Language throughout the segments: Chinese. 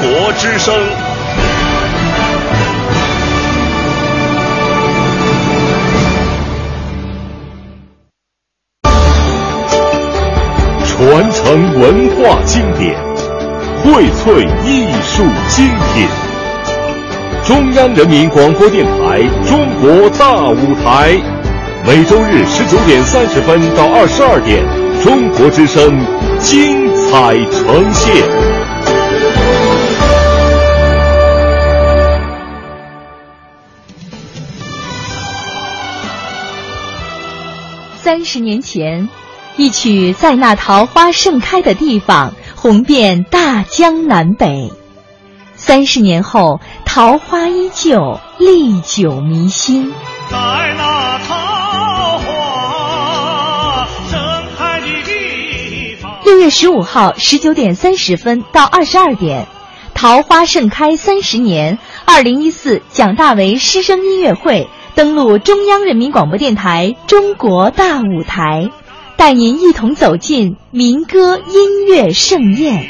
国之声。传承文化经典，荟萃艺术精品。中央人民广播电台《中国大舞台》，每周日十九点三十分到二十二点，中国之声精彩呈现。三十年前，一曲《在那桃花盛开的地方》红遍大江南北。三十年后，桃花依旧，历久弥新。在那桃花盛开的地方。六月十五号十九点三十分到二十二点，桃花盛开三十年，二零一四蒋大为师生音乐会登录中央人民广播电台中国大舞台，带您一同走进民歌音乐盛宴。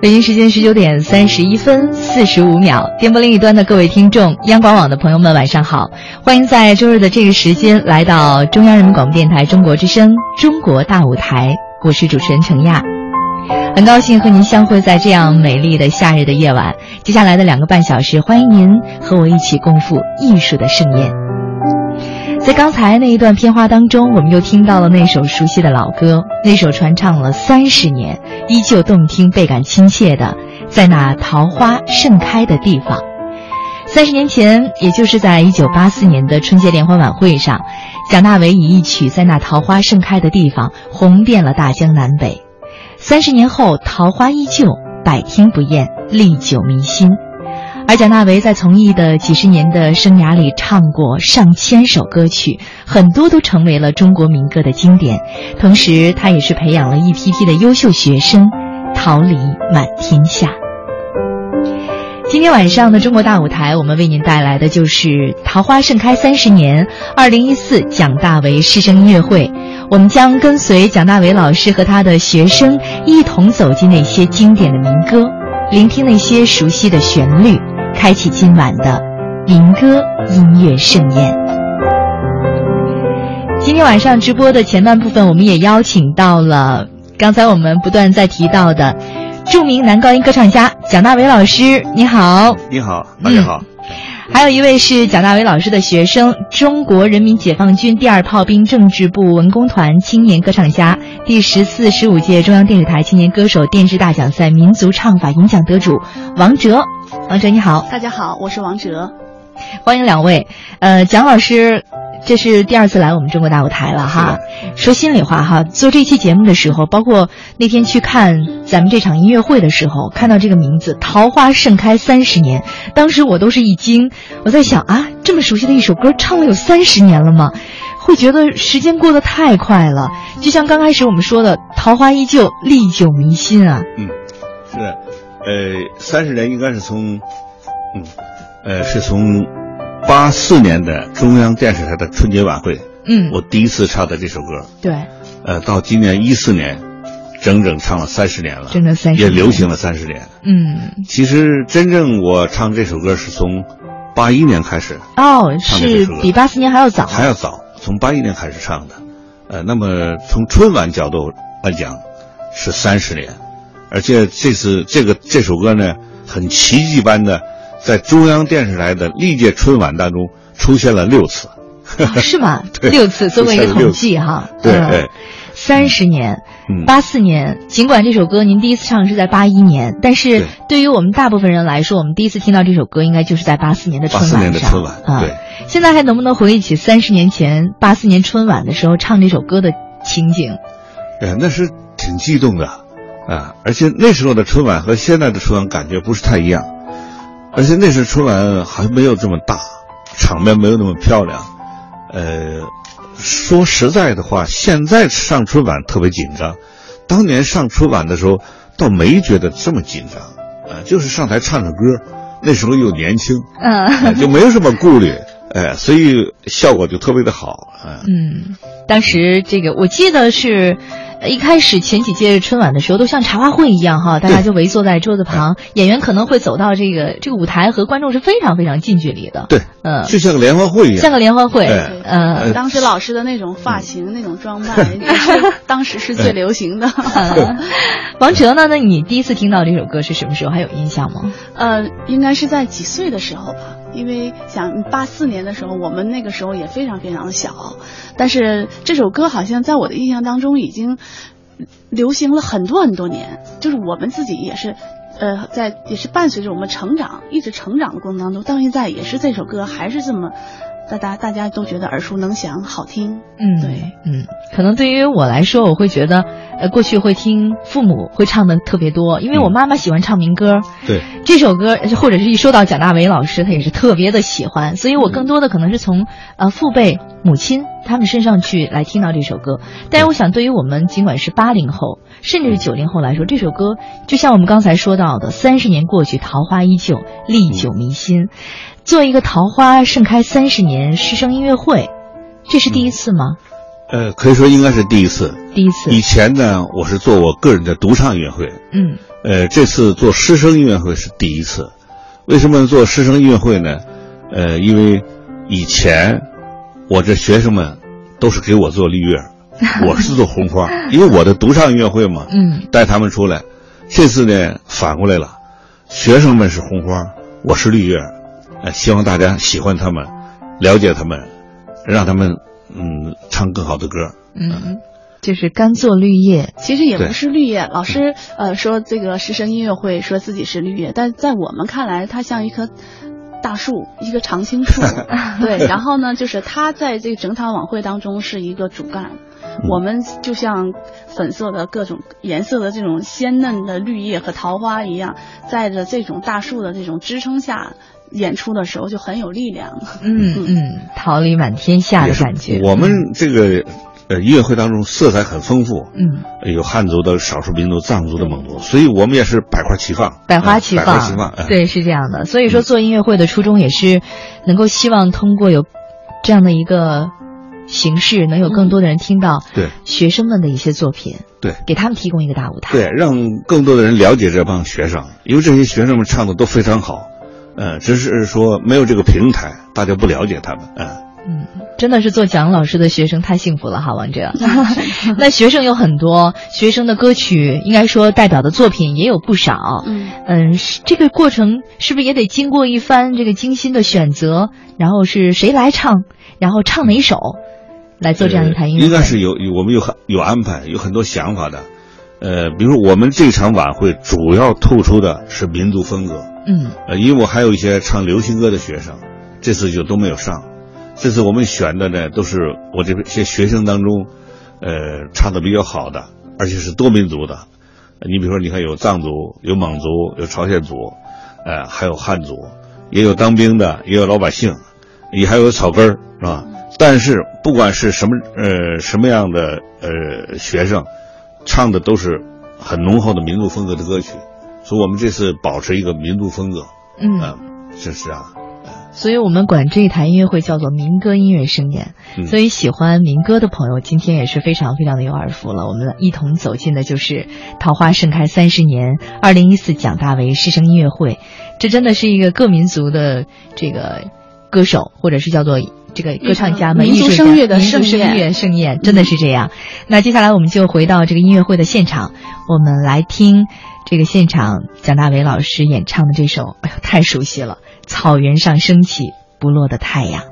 北京时间十九点三十一分四十五秒，电波另一端的各位听众，央广网的朋友们，晚上好！欢迎在周日的这个时间来到中央人民广播电台中国之声《中国大舞台》，我是主持人程亚。很高兴和您相会在这样美丽的夏日的夜晚。接下来的两个半小时，欢迎您和我一起共赴艺术的盛宴。在刚才那一段片花当中，我们又听到了那首熟悉的老歌，那首传唱了三十年，依旧动听、倍感亲切的《在那桃花盛开的地方》。三十年前，也就是在一九八四年的春节联欢晚会上，蒋大为以一曲《在那桃花盛开的地方》红遍了大江南北。三十年后，桃花依旧，百听不厌，历久弥新。而蒋大为在从艺的几十年的生涯里，唱过上千首歌曲，很多都成为了中国民歌的经典。同时，他也是培养了一批批的优秀学生，桃李满天下。今天晚上的中国大舞台，我们为您带来的就是《桃花盛开三十年》二零一四蒋大为师生音乐会。我们将跟随蒋大为老师和他的学生，一同走进那些经典的民歌，聆听那些熟悉的旋律，开启今晚的民歌音乐盛宴。今天晚上直播的前半部分，我们也邀请到了刚才我们不断在提到的著名男高音歌唱家蒋大为老师。你好，你好，大家好。还有一位是蒋大为老师的学生，中国人民解放军第二炮兵政治部文工团青年歌唱家，第十四、十五届中央电视台青年歌手电视大奖赛民族唱法银奖得主王哲。王哲你好，大家好，我是王哲。欢迎两位。呃，蒋老师，这是第二次来我们中国大舞台了哈。说心里话哈，做这期节目的时候，包括那天去看咱们这场音乐会的时候，看到这个名字《桃花盛开三十年》，当时我都是一惊。我在想啊，这么熟悉的一首歌，唱了有三十年了吗？会觉得时间过得太快了。就像刚开始我们说的，桃花依旧，历久弥新啊。嗯，是，呃，三十年应该是从，嗯，呃，是从八四年的中央电视台的春节晚会，嗯，我第一次唱的这首歌，对，呃，到今年一四年，整整唱了三十年了，整整三十也流行了三十年。嗯，其实真正我唱这首歌是从八一年开始，哦，是比八四年还要早，还要早，从八一年开始唱的。呃，那么从春晚角度来讲，是三十年，而且这次这个这首歌呢，很奇迹般的在中央电视台的历届春晚当中出现了六次。哦是吗？对六次做过一个统计哈。嗯对对，三十年，嗯八四年。尽管这首歌您第一次唱是在八一年，但是对对于我们大部分人来说，我们第一次听到这首歌应该就是在八四年的春晚84上。年的春晚啊对。现在还能不能回忆起三十年前八四年春晚的时候唱这首歌的情景？呃，那是挺激动的，啊，而且那时候的春晚和现在的春晚感觉不是太一样，而且那时候春晚还没有这么大，场面没有那么漂亮，呃，说实在的话，现在上春晚特别紧张，当年上春晚的时候倒没觉得这么紧张，啊，就是上台唱唱歌，那时候又年轻，嗯哎就没有什么顾虑。哎，所以效果就特别的好，啊。嗯，当时这个我记得是。呃一开始前几届春晚的时候，都像茶话会一样哈，大家就围坐在桌子旁，演员可能会走到这个这个舞台和观众是非常非常近距离的。对，嗯，就像个联欢会一样，像个联欢会，哎呃，当时老师的那种发型、那种装扮，也是当时是最流行的。呃王哲呢？那你第一次听到这首歌是什么时候？还有印象吗？呃，应该是在几岁的时候吧，因为想八四年的时候，我们那个时候也非常非常小，但是这首歌好像在我的印象当中已经流行了很多很多年，就是我们自己也是。呃，在也是伴随着我们成长，一直成长的过程当中，到现在也是这首歌还是这么，大家大家都觉得耳熟能详，好听。嗯，对，嗯，可能对于我来说，我会觉得，呃，过去会听父母会唱的特别多，因为我妈妈喜欢唱民歌，对，这首歌或者是一说到蒋大为老师，他也是特别的喜欢，所以我更多的可能是从呃父辈、母亲他们身上去来听到这首歌。但是我想，对于我们尽管是八零后，甚至是九零后来说，这首歌就像我们刚才说到的，三十年过去，桃花依旧，历久弥新。做一个桃花盛开三十年师生音乐会，这是第一次吗？呃，可以说应该是第一次。第一次。以前呢，我是做我个人的独唱音乐会，嗯呃，这次做师生音乐会是第一次。为什么做师生音乐会呢？呃，因为以前我这学生们都是给我做绿叶，我是做红花，因为我的独唱音乐会嘛，嗯带他们出来。这次呢，反过来了，学生们是红花，我是绿叶，呃，希望大家喜欢他们，了解他们，让他们嗯唱更好的歌。嗯，就是甘做绿叶。其实也不是绿叶，老师呃说这个师生音乐会说自己是绿叶，但在我们看来，它像一棵大树，一个常青树。对，然后呢，就是它在这个整场晚会当中是一个主干。我们就像粉色的各种颜色的这种鲜嫩的绿叶和桃花一样，在着这种大树的这种支撑下演出的时候就很有力量。嗯嗯，桃李满天下的感觉。我们这个呃音乐会当中色彩很丰富，嗯，呃有汉族的少数民族、藏族的、蒙族，所以我们也是百花齐放，百花齐呃百花齐放，哎对，是这样的。所以说，做音乐会的初衷也是能够希望通过有这样的一个形式，能有更多的人听到对学生们的一些作品，对给他们提供一个大舞台。对，让更多的人了解这帮学生，因为这些学生们唱的都非常好，呃，只是说没有这个平台，大家不了解他们，嗯、嗯，真的是做蒋老师的学生太幸福了哈，王哲。那学生有很多，学生的歌曲应该说代表的作品也有不少。嗯嗯，是这个过程是不是也得经过一番这个精心的选择？然后是谁来唱，然后唱哪首，来做这样一台音乐会？应该是有有我们有很有安排，有很多想法的，呃，比如我们这场晚会主要突出的是民族风格，嗯呃，因为我还有一些唱流行歌的学生，这次就都没有上。这次我们选的呢，都是我这些学生当中，呃，唱的比较好的，而且是多民族的。你比如说，你看有藏族、有蒙族、有朝鲜族，呃，还有汉族，也有当兵的，也有老百姓，也还有草根儿，是吧？但是不管是什么呃什么样的呃学生，唱的都是很浓厚的民族风格的歌曲，所以我们这次保持一个民族风格。嗯，嗯，这是啊，所以我们管这一台音乐会叫做民歌音乐盛宴。嗯所以喜欢民歌的朋友，今天也是非常非常的有耳福了。我们一同走进的就是桃花盛开三十年二零一四蒋大为师生音乐会，这真的是一个各民族的这个歌手，或者是叫做。这个歌唱家们、民族艺术声乐的民族盛宴声乐盛宴，真的是这样。那接下来我们就回到这个音乐会的现场，我们来听这个现场蒋大为老师演唱的这首，哎呦，太熟悉了，《草原上升起不落的太阳》。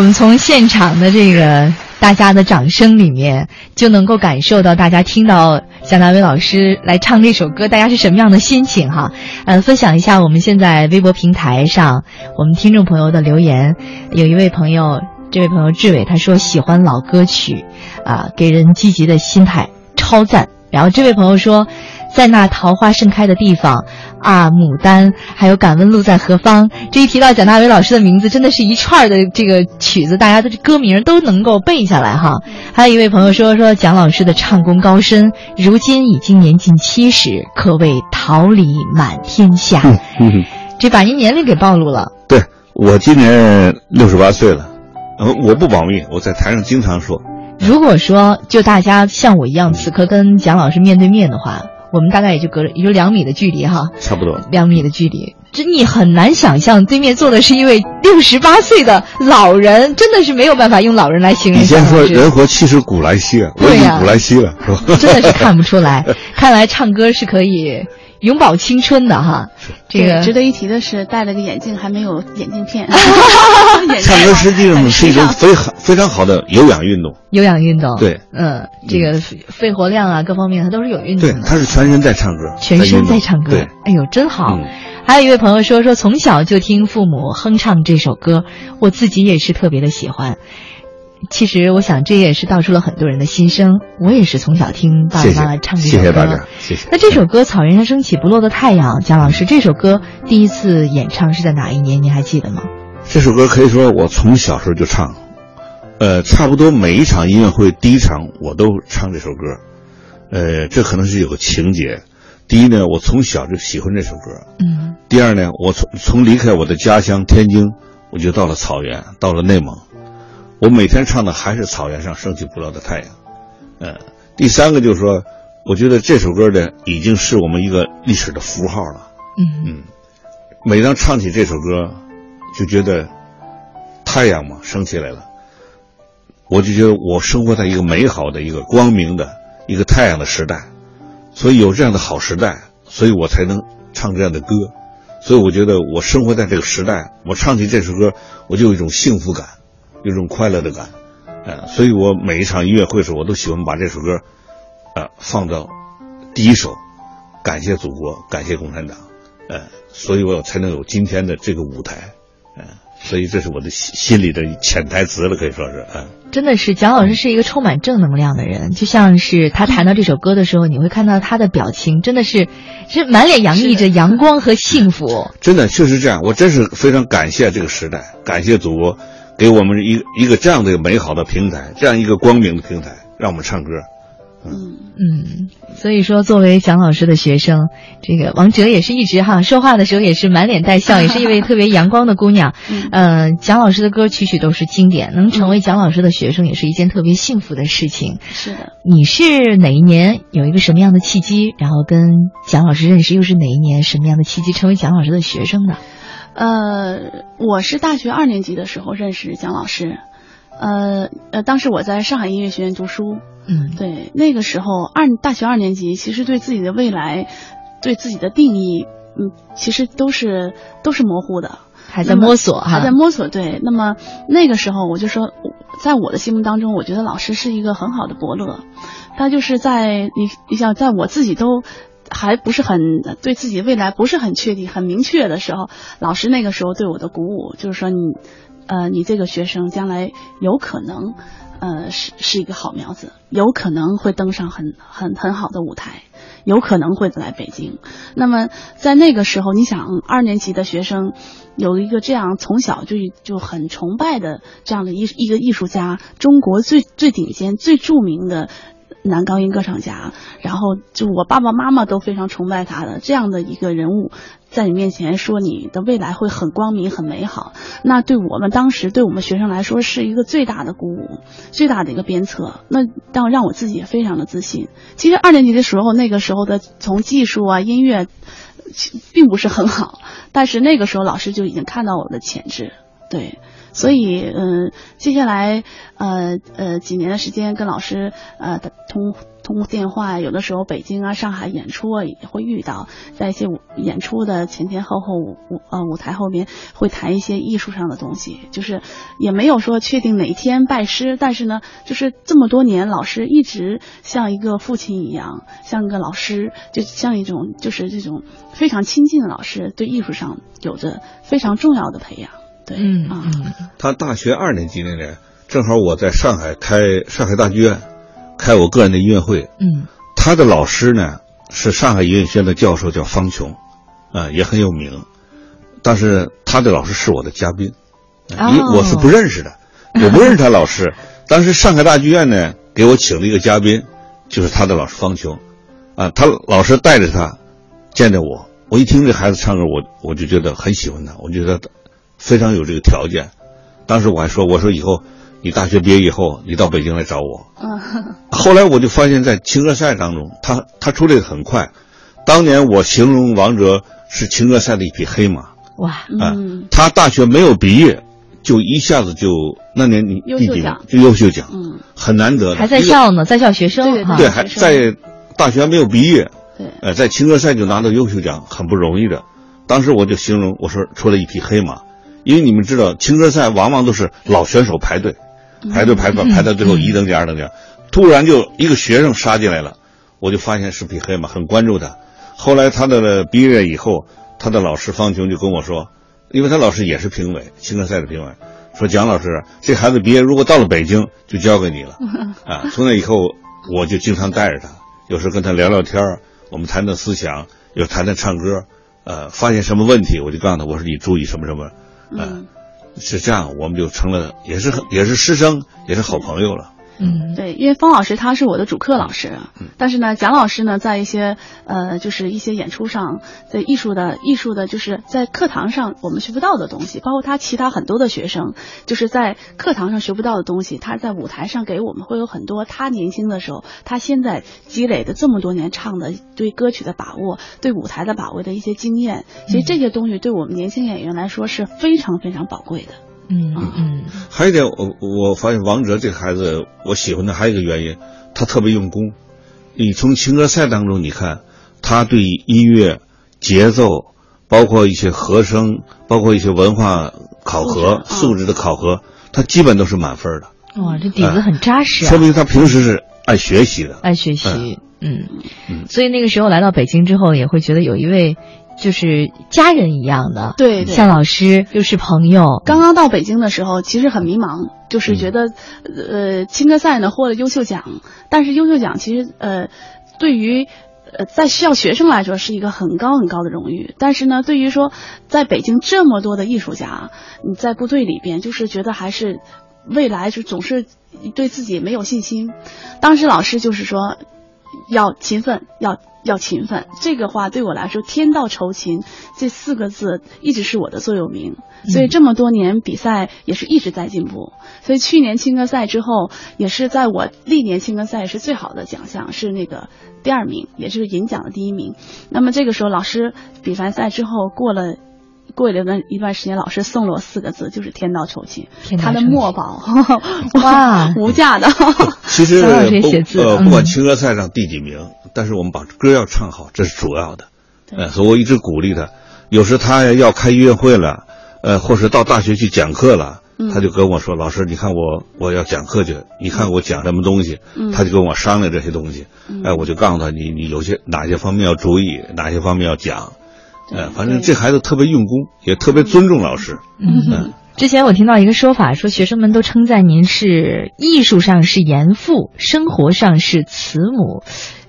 我们从现场的这个大家的掌声里面，就能够感受到大家听到蒋大为老师来唱这首歌，大家是什么样的心情哈？呃，分享一下我们现在微博平台上我们听众朋友的留言，有一位朋友，这位朋友志伟他说喜欢老歌曲，啊，给人积极的心态，超赞。然后这位朋友说。在那桃花盛开的地方，啊，牡丹，还有敢问路在何方。这一提到蒋大为老师的名字，真的是一串的这个曲子，大家的歌名都能够背下来哈。还有一位朋友说说蒋老师的唱功高深，如今已经年近七十，可谓桃李满天下。嗯，这把您年龄给暴露了。对我今年六十八岁了，呃，我不保密，我在台上经常说。如果说就大家像我一样，此刻跟蒋老师面对面的话。我们大概也就隔着也就两米的距离哈，差不多两米的距离，这你很难想象对面坐的是一位六十八岁的老人，真的是没有办法用老人来形容。以前说人活七十古来稀啊，对呀，古来稀了，是吧？真的是看不出来，看来唱歌是可以。永葆青春的哈，这个值得一提的是戴了个眼镜，还没有眼镜片。唱歌实际上是一种非常非常好的有氧运动。有氧运动，对，嗯，这个肺活量啊，各方面它都是有运动的。对，他是全身在唱歌，全身在唱歌。对，哎呦，真好。还有一位朋友说说从小就听父母哼唱这首歌，我自己也是特别的喜欢。其实我想，这也是道出了很多人的心声。我也是从小听爸爸妈妈唱这首歌。谢谢大家，谢谢。那这首歌《草原上升起不落的太阳》，蒋老师这首歌第一次演唱是在哪一年？您还记得吗？这首歌可以说我从小时候就唱，呃，差不多每一场音乐会第一场我都唱这首歌。呃，这可能是有个情节。第一呢，我从小就喜欢这首歌。嗯。第二呢，我从从离开我的家乡天津，我就到了草原，到了内蒙。我每天唱的还是草原上升起不落的太阳，嗯，第三个就是说，我觉得这首歌的，已经是我们一个历史的符号了，嗯。嗯，每当唱起这首歌，就觉得太阳嘛升起来了，我就觉得我生活在一个美好的一个光明的一个太阳的时代，所以有这样的好时代，所以我才能唱这样的歌，所以我觉得我生活在这个时代，我唱起这首歌，我就有一种幸福感。有种快乐的感，呃，所以我每一场音乐会时，我都喜欢把这首歌，呃，放到第一首，感谢祖国，感谢共产党，呃，所以我才能有今天的这个舞台，嗯，所以这是我的心心里的潜台词了，可以说是，嗯，真的是蒋老师是一个充满正能量的人，就像是他弹到这首歌的时候，你会看到他的表情，真的是是满脸洋溢着阳光和幸福，真的确实这样，我真是非常感谢这个时代，感谢祖国。给我们一个一个这样的美好的平台，这样一个光明的平台，让我们唱歌。嗯嗯，所以说，作为蒋老师的学生，这个王哲也是一直哈说话的时候也是满脸带笑，也是一位特别阳光的姑娘。嗯，蒋老师的歌曲曲都是经典，能成为蒋老师的学生也是一件特别幸福的事情。是的，你是哪一年有一个什么样的契机，然后跟蒋老师认识？又是哪一年什么样的契机成为蒋老师的学生的？呃，我是大学二年级的时候认识蒋老师，呃呃，当时我在上海音乐学院读书，嗯，对，那个时候二大学二年级，其实对自己的未来，对自己的定义，嗯，其实都是都是模糊的，还在摸索，还在摸索。对，那么那个时候我就说，在我的心目当中，我觉得老师是一个很好的伯乐，他就是在你你想，在我自己都。还不是很对自己未来不是很确定、很明确的时候，老师那个时候对我的鼓舞就是说你，呃，你这个学生将来有可能，呃，是是一个好苗子，有可能会登上很很很好的舞台，有可能会来北京。那么在那个时候，你想二年级的学生有一个这样从小就就很崇拜的这样的一一个艺术家，中国最最顶尖、最著名的。男高音歌唱家，然后就我爸爸妈妈都非常崇拜他的这样的一个人物，在你面前说你的未来会很光明、很美好，那对我们当时对我们学生来说是一个最大的鼓舞，最大的一个鞭策。那让让我自己也非常的自信。其实二年级的时候，那个时候的从技术啊、音乐，并不是很好，但是那个时候老师就已经看到我的潜质，对。所以嗯、接下来呃呃几年的时间跟老师呃通通电话，有的时候北京啊、上海演出啊也会遇到，在一些舞演出的前前后后舞舞呃舞台后面会谈一些艺术上的东西，就是也没有说确定哪天拜师，但是呢，就是这么多年老师一直像一个父亲一样，像个老师，就像一种就是这种非常亲近的老师，对艺术上有着非常重要的培养。对，嗯啊，嗯他大学二年级那年，正好我在上海开上海大剧院，开我个人的音乐会。嗯他的老师呢是上海音乐学院的教授，叫方琼，啊、也很有名。但是他的老师是我的嘉宾，哦因为我是不认识的，我不认识他老师。当时上海大剧院呢给我请了一个嘉宾，就是他的老师方琼，啊，他老师带着他见着我，我一听这孩子唱歌，我我就觉得很喜欢他，我觉得他非常有这个条件。当时我还说，我说以后你大学毕业以后，你到北京来找我，嗯，后来我就发现，在青歌赛当中，他他出来的很快。当年我形容王哲是青歌赛的一匹黑马。哇，啊、嗯。他大学没有毕业，就一下子就那年你第几名优秀奖。就优秀奖，嗯，很难得的。还在校呢，在校学生对哈，对，还在大学还没有毕业，对，呃，在青歌赛就拿到优秀奖，很不容易的。当时我就形容我说出了一匹黑马，因为你们知道青歌赛往往都是老选手排队，排队排排排到最后一等奖二等奖，突然就一个学生杀进来了，我就发现是匹黑马，很关注他。后来他的毕业以后，他的老师方琼就跟我说，因为他老师也是评委，青歌赛的评委，说蒋老师，这孩子毕业如果到了北京，就交给你了。啊，从那以后我就经常带着他，有时跟他聊聊天儿我们谈谈思想，有谈谈唱歌，呃，发现什么问题我就告诉他，我说你注意什么什么，嗯，是这样，我们就成了也是也是师生，也是好朋友了。嗯。对，因为方老师他是我的主课老师，但是呢，蒋老师呢，在一些呃，就是一些演出上，在艺术的艺术的，就是在课堂上我们学不到的东西，包括他其他很多的学生，就是在课堂上学不到的东西，他在舞台上给我们会有很多他年轻的时候，他现在积累的这么多年唱的对歌曲的把握，对舞台的把握的一些经验，其实这些东西对我们年轻演员来说是非常非常宝贵的。嗯嗯。还有一点，我我发现王哲这个孩子，我喜欢他还有一个原因，他特别用功。你从情歌赛当中，你看他对音乐、节奏，包括一些和声，包括一些文化考核、素质的考核，他基本都是满分的，嗯，哇，这底子很扎实啊。说，明他平时是爱学习的。爱学习，嗯。嗯。所以那个时候来到北京之后，也会觉得有一位就是家人一样的，对对。像老师又是朋友，刚刚到北京的时候，其实很迷茫，就是觉得，呃，青歌赛呢获了优秀奖，但是优秀奖其实呃，对于呃在校学生来说是一个很高很高的荣誉，但是呢，对于说在北京这么多的艺术家，你在部队里边，就是觉得还是未来就总是对自己没有信心。当时老师就是说，要勤奋，要要勤奋。这个话对我来说，“天道酬勤”这四个字一直是我的座右铭。所以这么多年比赛也是一直在进步。所以去年青歌赛之后，也是在我历年青歌赛是最好的奖项，是那个第二名，也就是银奖的第一名。那么这个时候，老师比完赛之后过了。过了一段时间，老师送了我四个字，就是“天道酬勤”，他的天道酬勤墨宝，哇 无价的。其实 呃，嗯不管青歌赛上第几名，但是我们把歌要唱好，这是主要的。对呃，所以我一直鼓励他。有时他要开音乐会了，呃，或是到大学去讲课了，嗯他就跟我说：“老师，你看我我要讲课去，你看我讲什么东西？”嗯他就跟我商量这些东西。嗯哎，我就告诉他，你你有些哪些方面要注意，哪些方面要讲。对呃，反正这孩子特别用功，也特别尊重老师。嗯。之前我听到一个说法，说学生们都称赞您是艺术上是严父，生活上是慈母，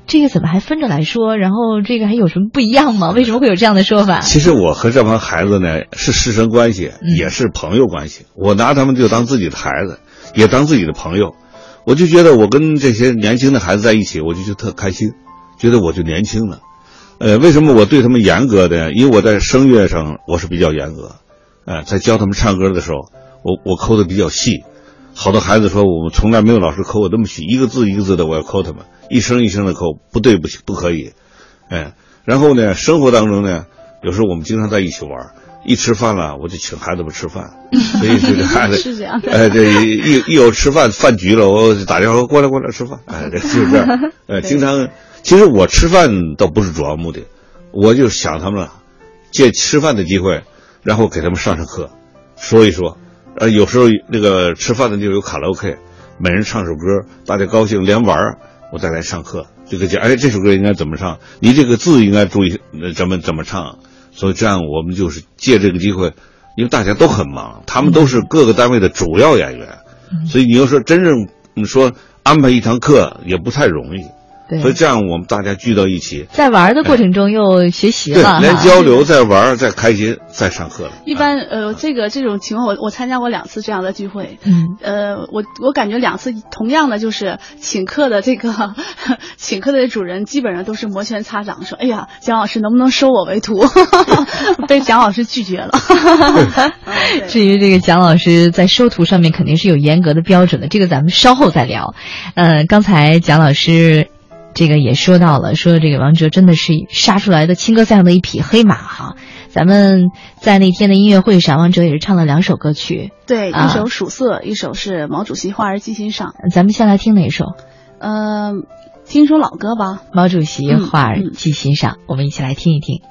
这个怎么还分着来说？然后这个还有什么不一样吗？为什么会有这样的说法？其实我和这帮孩子呢是师生关系，嗯也是朋友关系。我拿他们就当自己的孩子，也当自己的朋友。我就觉得我跟这些年轻的孩子在一起，我就觉得特开心，觉得我就年轻了。呃，为什么我对他们严格的？因为我在声乐上我是比较严格，呃，在教他们唱歌的时候，我我抠的比较细。好多孩子说我们从来没有老师抠我那么细，一个字一个字的我要抠他们，一声一声的抠，不对不行不可以。哎，然后呢，生活当中呢，有时候我们经常在一起玩，一吃饭了，我就请孩子们吃饭，所以这个孩子是这样的哎，这一一有吃饭饭局了，我就打电话过来过来吃饭，哎，这就是这样，呃，经常，其实我吃饭倒不是主要目的，我就想他们了，借吃饭的机会，然后给他们上上课，说一说，呃，有时候那个吃饭的地方有卡拉 OK，每人唱首歌，大家高兴连玩儿，我再来上课，就给讲，哎，这首歌应该怎么唱，你这个字应该注意呃怎么怎么唱，所以这样我们就是借这个机会，因为大家都很忙，他们都是各个单位的主要演员，所以你要说真正你说安排一堂课也不太容易，对所以这样我们大家聚到一起，在玩的过程中又学习对了，，连交流、再玩儿、再开心、再上课了。一般呃，这个这种情况，我我参加过两次这样的聚会。嗯，呃，我我感觉两次同样的就是请客的这个 请客的主人基本上都是摩拳擦掌，说：“哎呀，蒋老师能不能收我为徒？” 被蒋老师拒绝了。至于这个蒋老师在收徒上面肯定是有严格的标准的，这个咱们稍后再聊。呃，刚才蒋老师这个也说到了，说这个王哲真的是杀出来的青歌赛上的一匹黑马哈。咱们在那天的音乐会上，王哲也是唱了两首歌曲，对，啊一首《曙色》，一首是毛主席话儿记心上。咱们先来听哪首？嗯、听首老歌吧。毛主席嗯话儿嗯记心上，我们一起来听一听。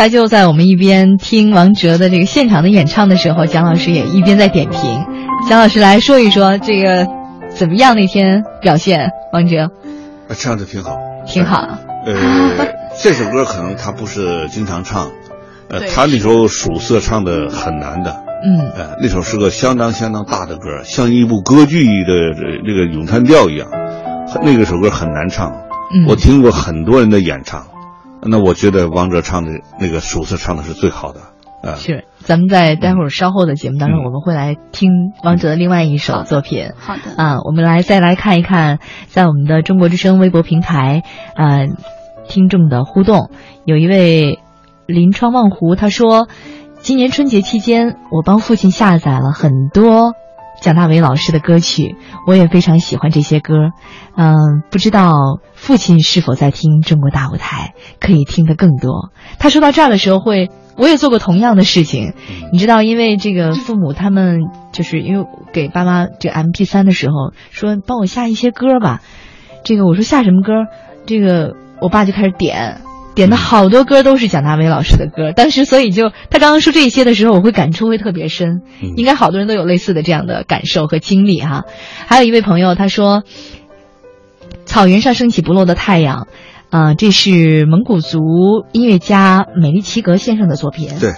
才就在我们一边听王哲的这个现场的演唱的时候，蒋老师也一边在点评。蒋老师来说一说这个怎么样？那天表现，王哲啊唱的挺好，挺好。呃，这首歌可能他不是经常唱，呃，他那首《曙色》唱的很难的，嗯呃，那首是个相当相当大的歌，像一部歌剧的这那个咏叹调一样，那个首歌很难唱。嗯，我听过很多人的演唱，那我觉得王哲唱的那个《曙色》唱的是最好的，啊、是。咱们在待会儿稍后的节目当中，嗯我们会来听王哲的另外一首作品。好的。啊，我们来再来看一看，在我们的中国之声微博平台，呃，听众的互动。有一位临窗望湖，他说，今年春节期间，我帮父亲下载了很多蒋大为老师的歌曲，我也非常喜欢这些歌。嗯，不知道父亲是否在听《中国大舞台》，可以听得更多。他说到这儿的时候会。我也做过同样的事情，你知道，因为这个父母他们就是因为给爸妈这 M P 三的时候说帮我下一些歌吧，这个我说下什么歌，这个我爸就开始点，点的好多歌都是蒋大为老师的歌，当时所以就他刚刚说这些的时候，我会感触会特别深，应该好多人都有类似的这样的感受和经历哈。还有一位朋友他说，草原上升起不落的太阳。啊，这是蒙古族音乐家美丽奇格先生的作品。对，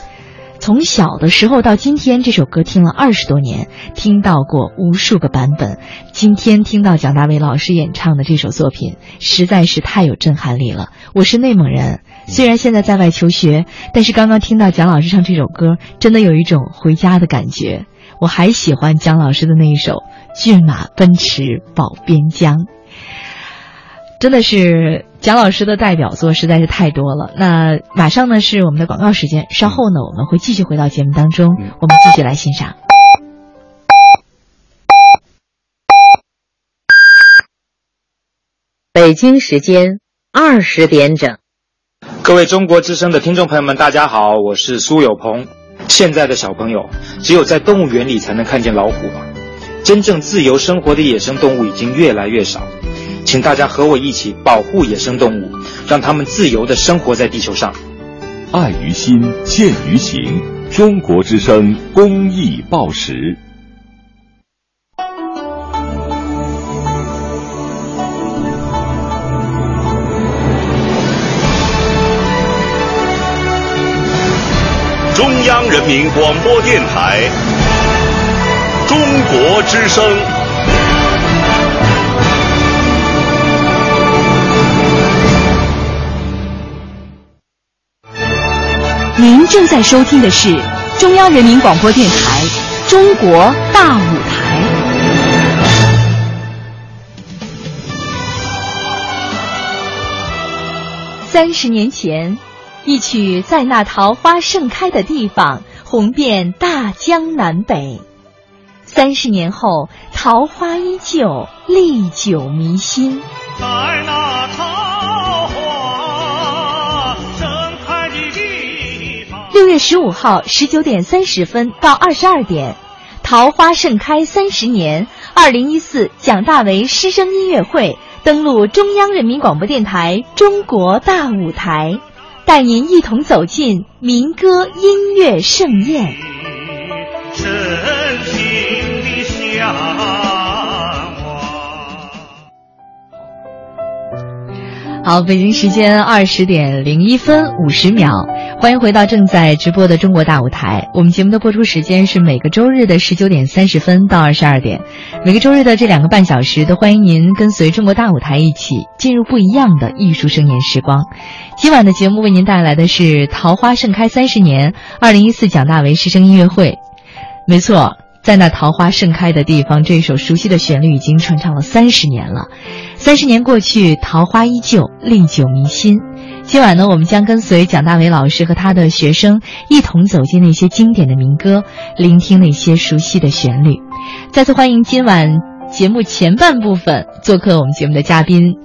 从小的时候到今天，这首歌听了二十多年，听到过无数个版本。今天听到蒋大为老师演唱的这首作品，实在是太有震撼力了。我是内蒙人，虽然现在在外求学，但是刚刚听到蒋老师唱这首歌，真的有一种回家的感觉。我还喜欢蒋老师的那一首《骏马奔驰保边疆》。真的是蒋老师的代表作实在是太多了。那马上呢是我们的广告时间，稍后呢我们会继续回到节目当中，我们继续来欣赏。北京时间二十点整，各位中国之声的听众朋友们，大家好，我是苏有朋。现在的小朋友只有在动物园里才能看见老虎吗？真正自由生活的野生动物已经越来越少。请大家和我一起保护野生动物，让它们自由地生活在地球上。爱于心，见于行。中国之声公益报时。中央人民广播电台。中国之声。您正在收听的是中央人民广播电台《中国大舞台》。三十年前，一曲《在那桃花盛开的地方》红遍大江南北；三十年后，桃花依旧，历久弥新。在那桃六月十五号十九点三十分到二十二点，桃花盛开三十年，二零一四蒋大为师生音乐会登陆中央人民广播电台中国大舞台，带您一同走进民歌音乐盛宴。深情的向好，北京时间二十点零一分五十秒，欢迎回到正在直播的中国大舞台。我们节目的播出时间是每个周日的十九点三十分到二十二点，每个周日的这两个半小时都欢迎您跟随中国大舞台一起进入不一样的艺术盛宴时光。今晚的节目为您带来的是《桃花盛开三十年》二零一四蒋大为师生音乐会。没错，在那桃花盛开的地方，这首熟悉的旋律已经传唱了三十年了。三十年过去，桃花依旧，历久弥新。今晚呢，我们将跟随蒋大为老师和他的学生一同走进那些经典的民歌，聆听那些熟悉的旋律。再次欢迎今晚节目前半部分做客我们节目的嘉宾，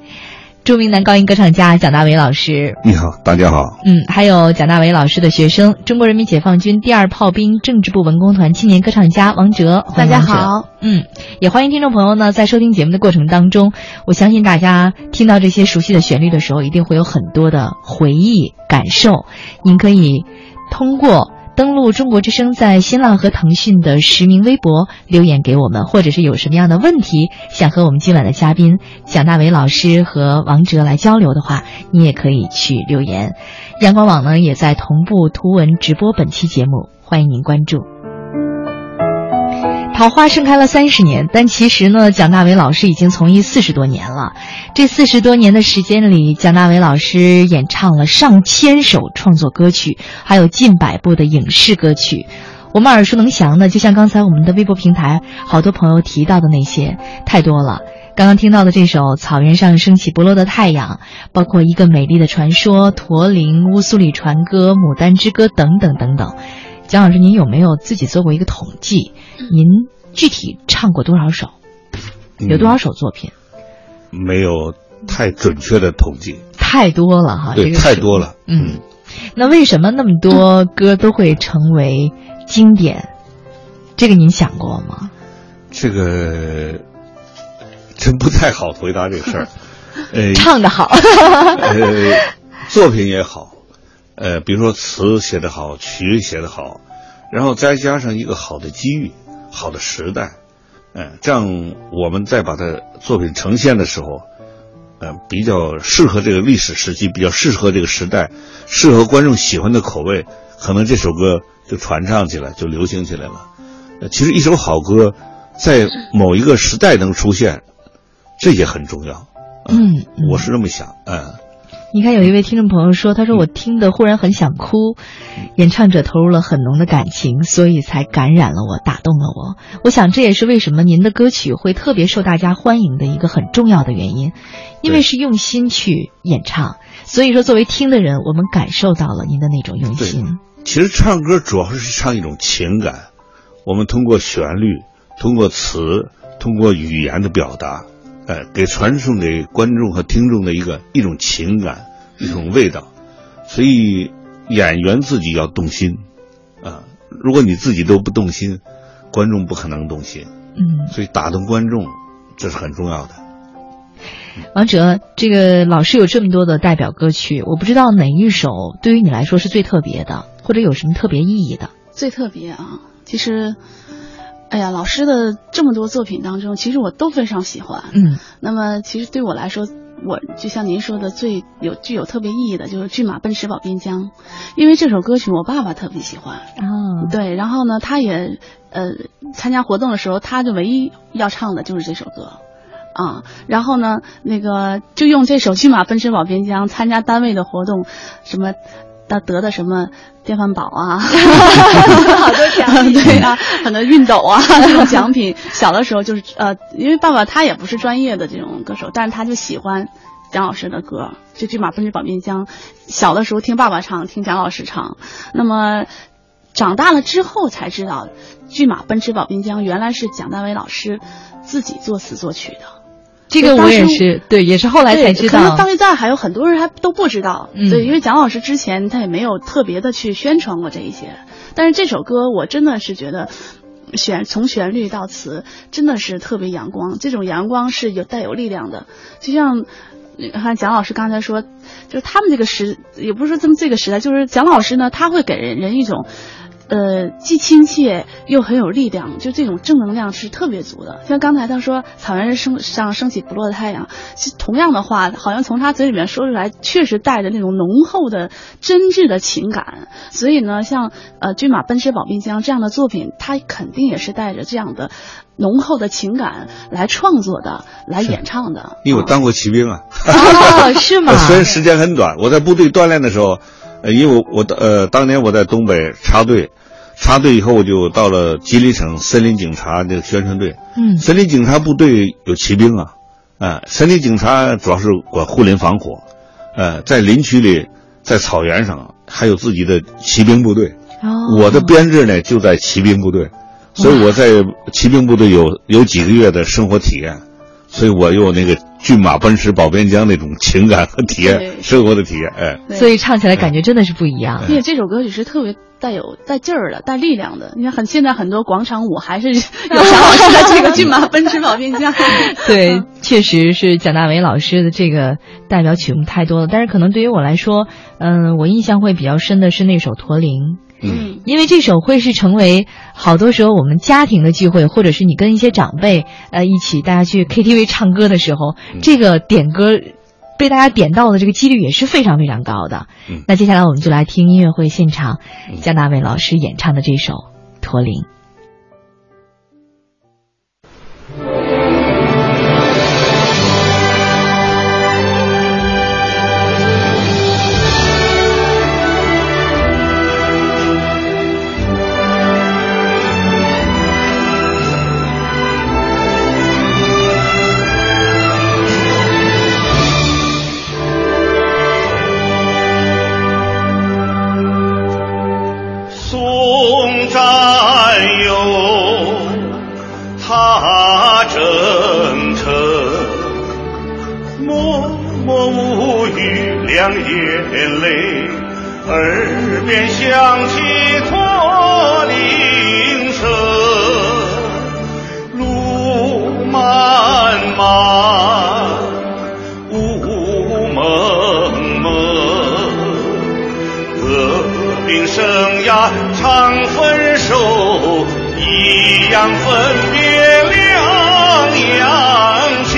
著名男高音歌唱家蒋大为老师。你好，大家好。嗯，还有蒋大为老师的学生，中国人民解放军第二炮兵政治部文工团青年歌唱家王哲。大家好。嗯，也欢迎听众朋友呢，在收听节目的过程当中，我相信大家听到这些熟悉的旋律的时候，一定会有很多的回忆感受。您可以通过登录中国之声在新浪和腾讯的实名微博留言给我们，或者是有什么样的问题想和我们今晚的嘉宾蒋大为老师和王哲来交流的话，你也可以去留言。阳光网呢也在同步图文直播本期节目，欢迎您关注。桃花盛开了三十年，但其实呢，蒋大为老师已经从艺四十多年了。这四十多年的时间里，蒋大为老师演唱了上千首创作歌曲，还有近百部的影视歌曲。我们耳熟能详的，就像刚才我们的微博平台好多朋友提到的那些，太多了。刚刚听到的这首《草原上升起不落的太阳》，包括《一个美丽的传说》《驼铃》《乌苏里船歌》《牡丹之歌》等等等等。蒋老师，您有没有自己做过一个统计？您具体唱过多少首？嗯有多少首作品？没有太准确的统计，太多了哈，对，这个太多了。嗯，那为什么那么多歌都会成为经典？这个您想过吗？这个真不太好回答这个事儿。呃，唱的好 呃，作品也好，呃，比如说词写得好，曲写得好，然后再加上一个好的机遇、好的时代，嗯、这样我们再把它作品呈现的时候，呃，比较适合这个历史时期，比较适合这个时代，适合观众喜欢的口味，可能这首歌就传唱起来，就流行起来了。呃，其实一首好歌，在某一个时代能出现，这也很重要。嗯，我是这么想，嗯。你看，有一位听众朋友说，他说我听得忽然很想哭，演唱者投入了很浓的感情，所以才感染了我，打动了我。我想这也是为什么您的歌曲会特别受大家欢迎的一个很重要的原因，因为是用心去演唱，所以说作为听的人，我们感受到了您的那种用心。其实唱歌主要是唱一种情感，我们通过旋律、通过词、通过语言的表达，呃，给传送给观众和听众的一个一种情感、一种味道。所以演员自己要动心，啊、如果你自己都不动心，观众不可能动心。嗯，所以打动观众，这是很重要的。王哲，这个老师有这么多的代表歌曲，我不知道哪一首对于你来说是最特别的，或者有什么特别意义的。最特别啊，其实，哎呀，老师的这么多作品当中，其实我都非常喜欢。嗯，那么其实对我来说，我就像您说的，最有具有特别意义的就是《骏马奔驰保边疆》，因为这首歌曲我爸爸特别喜欢。哦，对，然后呢，他也呃参加活动的时候，他就唯一要唱的就是这首歌。啊，然后呢，那个就用这首《骏马奔驰保边疆》参加单位的活动，什么。他得的什么电饭煲啊，好多奖品，对啊，很多熨斗啊这种奖品。小的时候就是呃，因为爸爸他也不是专业的这种歌手，但是他就喜欢蒋老师的歌，就《骏马奔驰保边疆》。小的时候听爸爸唱，听蒋老师唱，那么长大了之后才知道，《骏马奔驰保边疆》原来是蒋大为老师自己作词作曲的。这个我也是，对，也是后来才知道。可能到现在还有很多人还都不知道，嗯、对，因为蒋老师之前他也没有特别的去宣传过这一些。但是这首歌我真的是觉得，旋从旋律到词真的是特别阳光，这种阳光是有带有力量的，就像。看蒋老师刚才说，就是他们这个时，也不是说这么这个时代，就是蒋老师呢，他会给人人一种。呃，既亲切又很有力量，就这种正能量是特别足的。像刚才他说“草原升上升起不落的太阳”，其实同样的话，好像从他嘴里面说出来，确实带着那种浓厚的真挚的情感。所以呢，像呃《骏马奔驰保边疆》这样的作品，他肯定也是带着这样的浓厚的情感来创作的，来演唱的。因为我当过骑兵啊，哦，是吗？虽然时间很短，我在部队锻炼的时候。呃，因为我呃当年我在东北插队，插队以后我就到了吉林省森林警察这个宣传队。嗯，森林警察部队有骑兵啊，啊、呃，森林警察主要是管护林防火，呃，在林区里，在草原上还有自己的骑兵部队。哦，我的编制呢就在骑兵部队，所以我在骑兵部队有有几个月的生活体验，所以我有那个。骏马奔驰保边疆那种情感和体验，生活的体验，哎，所以唱起来感觉真的是不一样。而且这首歌曲是特别带有带劲儿的、带力量的。你看，很现在很多广场舞还是 有蒋老师的这个骏马奔驰保边疆。对，确实是蒋大为老师的这个代表曲目太多了。但是可能对于我来说，嗯，我印象会比较深的是那首《驼铃》。嗯，因为这首会是成为好多时候我们家庭的聚会，或者是你跟一些长辈呃一起大家去 KTV 唱歌的时候，嗯、这个点歌被大家点到的这个几率也是非常非常高的。嗯，那接下来我们就来听音乐会现场姜大卫老师演唱的这首《驼铃》。眼泪，耳边响起驼铃声，路漫漫，雾蒙蒙，革命生涯常分手，一样分别两样情。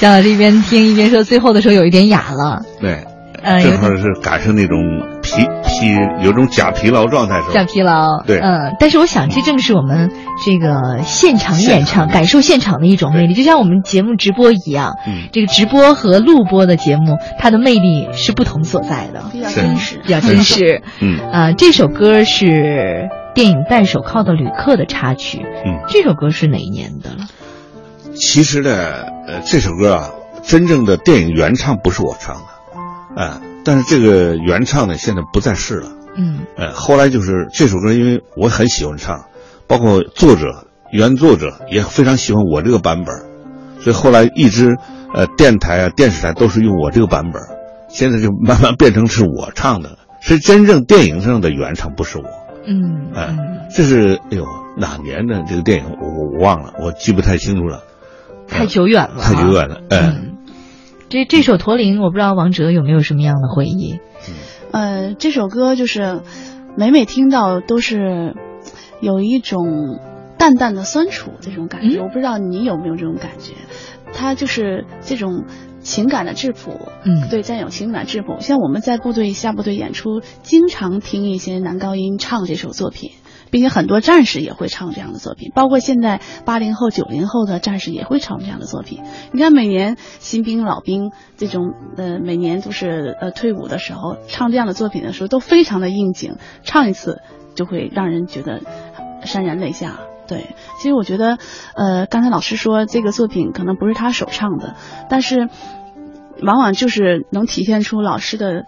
姜老师一边听一边说，最后的时候有一点哑了，对，呃，正好是赶上那种疲疲有种假疲劳状态是吧。假疲劳。对嗯，但是我想这正是我们这个现场演唱、感受现场的一种魅力，就像我们节目直播一样，嗯这个直播和录播的节目，它的魅力是不同所在的，比较真实，比较真实。嗯啊，这首歌是电影《戴手铐的旅客》的插曲。嗯，这首歌是哪一年的了？其实呢，呃，这首歌啊，真正的电影原唱不是我唱的，啊、但是这个原唱呢，现在不在世了。嗯。呃，后来就是这首歌，因为我很喜欢唱，包括作者原作者也非常喜欢我这个版本，所以后来一直呃电台啊电视台都是用我这个版本，现在就慢慢变成是我唱的了，是真正电影上的原唱，不是我。嗯哎嗯，这是哎呦哪年的这个电影我我我忘了，我记不太清楚了，太久远了，太久远了，哎。嗯，这这首《驼铃》，我不知道王哲有没有什么样的回忆？呃，这首歌就是每每听到都是有一种淡淡的酸楚这种感觉，嗯我不知道你有没有这种感觉，它就是这种情感的质朴，嗯对战友情感质朴。像我们在部队下部队演出，经常听一些男高音唱这首作品。并且很多战士也会唱这样的作品，包括现在八零后、九零后的战士也会唱这样的作品。你看，每年新兵、老兵这种呃，每年都是呃退伍的时候唱这样的作品的时候，都非常的应景，唱一次就会让人觉得潸然泪下。对，其实我觉得，呃，刚才老师说这个作品可能不是他首唱的，但是往往就是能体现出老师的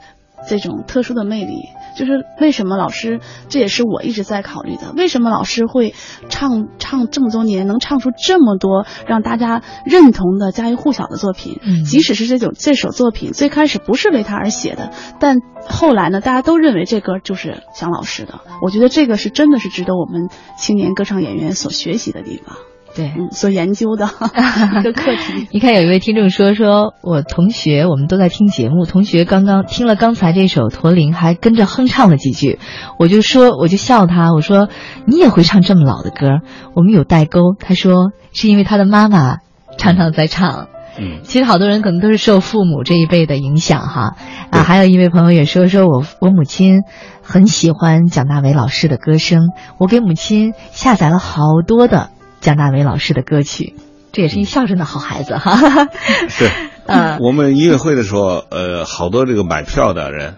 这种特殊的魅力。就是为什么老师，这也是我一直在考虑的，为什么老师会唱唱这么多年，能唱出这么多让大家认同的家喻户晓的作品？嗯即使是这种这首作品最开始不是为他而写的，但后来呢，大家都认为这歌就是蒋老师的。我觉得这个是真的是值得我们青年歌唱演员所学习的地方。对嗯所研究的 一个课题。你看，有一位听众说，说我同学，我们都在听节目，同学刚刚听了刚才这首《驼铃》，还跟着哼唱了几句，我就说，我就笑他，我说你也会唱这么老的歌？我们有代沟。他说是因为他的妈妈常常在唱。嗯，其实好多人可能都是受父母这一辈的影响哈啊，还有一位朋友也说，说我我母亲很喜欢蒋大为老师的歌声，我给母亲下载了好多的蒋大为老师的歌曲，这也是一孝顺的好孩子哈。是，嗯我们音乐会的时候，呃，好多这个买票的人，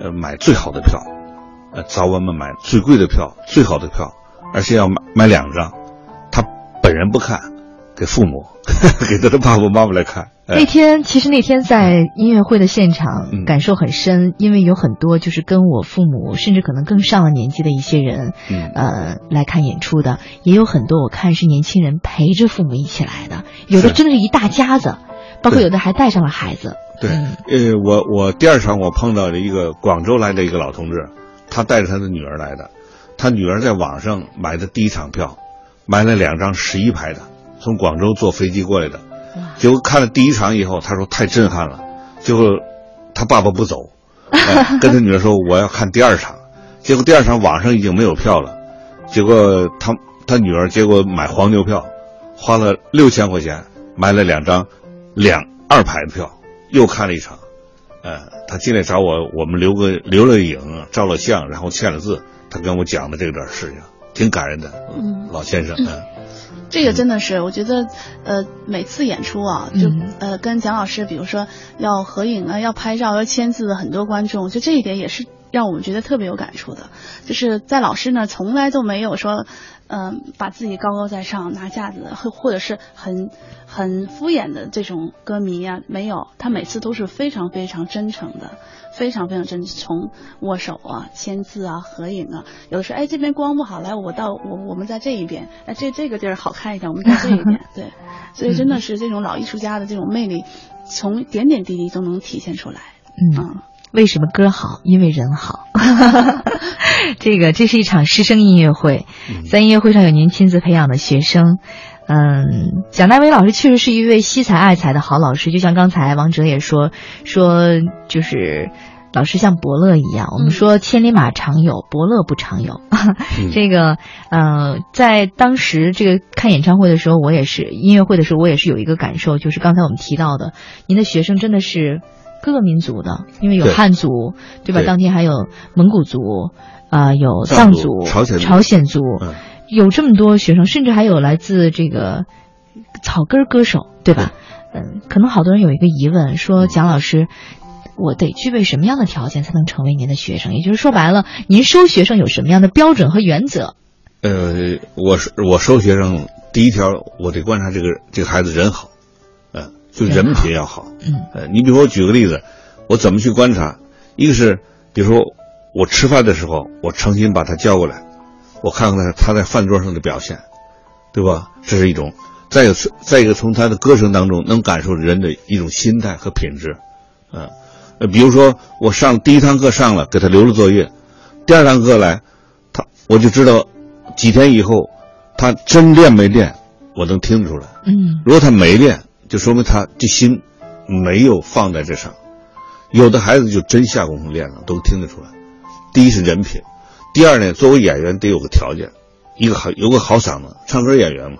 呃，买最好的票，呃，找我们买最贵的票、最好的票，而且要买买两张，他本人不看，给父母，给他的爸爸妈妈来看。哎。那天其实那天在音乐会的现场嗯。感受很深，因为有很多就是跟我父母甚至可能更上了年纪的一些人，嗯。呃来看演出的，也有很多我看是年轻人陪着父母一起来的，有的真的是一大家子，包括有的还带上了孩子。对，嗯。呃，我我第二场我碰到了一个广州来的一个老同志，他带着他的女儿来的，他女儿在网上买的第一场票，买了两张十一排的，从广州坐飞机过来的，结果看了第一场以后，他说太震撼了，结果他爸爸不走，哎跟他女儿说我要看第二场，结果第二场网上已经没有票了，结果他他女儿结果买黄牛票，花了六千块钱买了两张两二排的票，又看了一场，呃，他进来找我，我们留个留了影，照了相，然后签了字，他跟我讲的这段事情，挺感人的，嗯老先生，嗯。这个真的是，我觉得，呃，每次演出啊，就、嗯呃跟蒋老师，比如说要合影啊，要拍照，要签字的很多观众，就这一点也是让我们觉得特别有感触的。就是在老师那儿从来都没有说，嗯、把自己高高在上拿架子，或或者是很很敷衍的这种歌迷啊，没有，他每次都是非常非常真诚的。非常非常真，从握手啊、签字啊、合影啊，有的时候哎这边光不好，来我到我我们在这一边，哎这这个地儿好看一点，我们在这一边，对，所以真的是这种老艺术家的这种魅力，从点点滴滴都能体现出来。嗯，为什么歌好？因为人好。这个这是一场师生音乐会，在音乐会上有您亲自培养的学生。嗯，蒋大为老师确实是一位惜才爱才的好老师，就像刚才王哲也说说，就是老师像伯乐一样。我们说千里马常有，伯乐不常有。这个呃，在当时这个看演唱会的时候，我也是音乐会的时候，我也是有一个感受，就是刚才我们提到的，您的学生真的是各个民族的，因为有汉族，对吧？对当天还有蒙古族，啊、有藏藏族朝鲜族朝鲜族，嗯有这么多学生，甚至还有来自这个草根歌手，对吧？嗯，可能好多人有一个疑问，说蒋老师，我得具备什么样的条件才能成为您的学生？也就是说白了，您收学生有什么样的标准和原则？呃，我我收学生第一条，我得观察这个这个孩子人好，呃，就人品要好。嗯呃，你比如说我举个例子，我怎么去观察？一个是，比如说我吃饭的时候，我诚心把他叫过来，我看看他他在饭桌上的表现，对吧？这是一种。再有，再一个从他的歌声当中能感受人的一种心态和品质，嗯、呃，比如说我上第一堂课上了，给他留了作业，第二堂课来，他我就知道几天以后他真练没练，我能听得出来。嗯如果他没练，就说明他这心没有放在这上。有的孩子就真下功夫练了，都听得出来。第一是人品，第二呢，作为演员得有个条件，一个好有个好嗓子，唱歌演员嘛，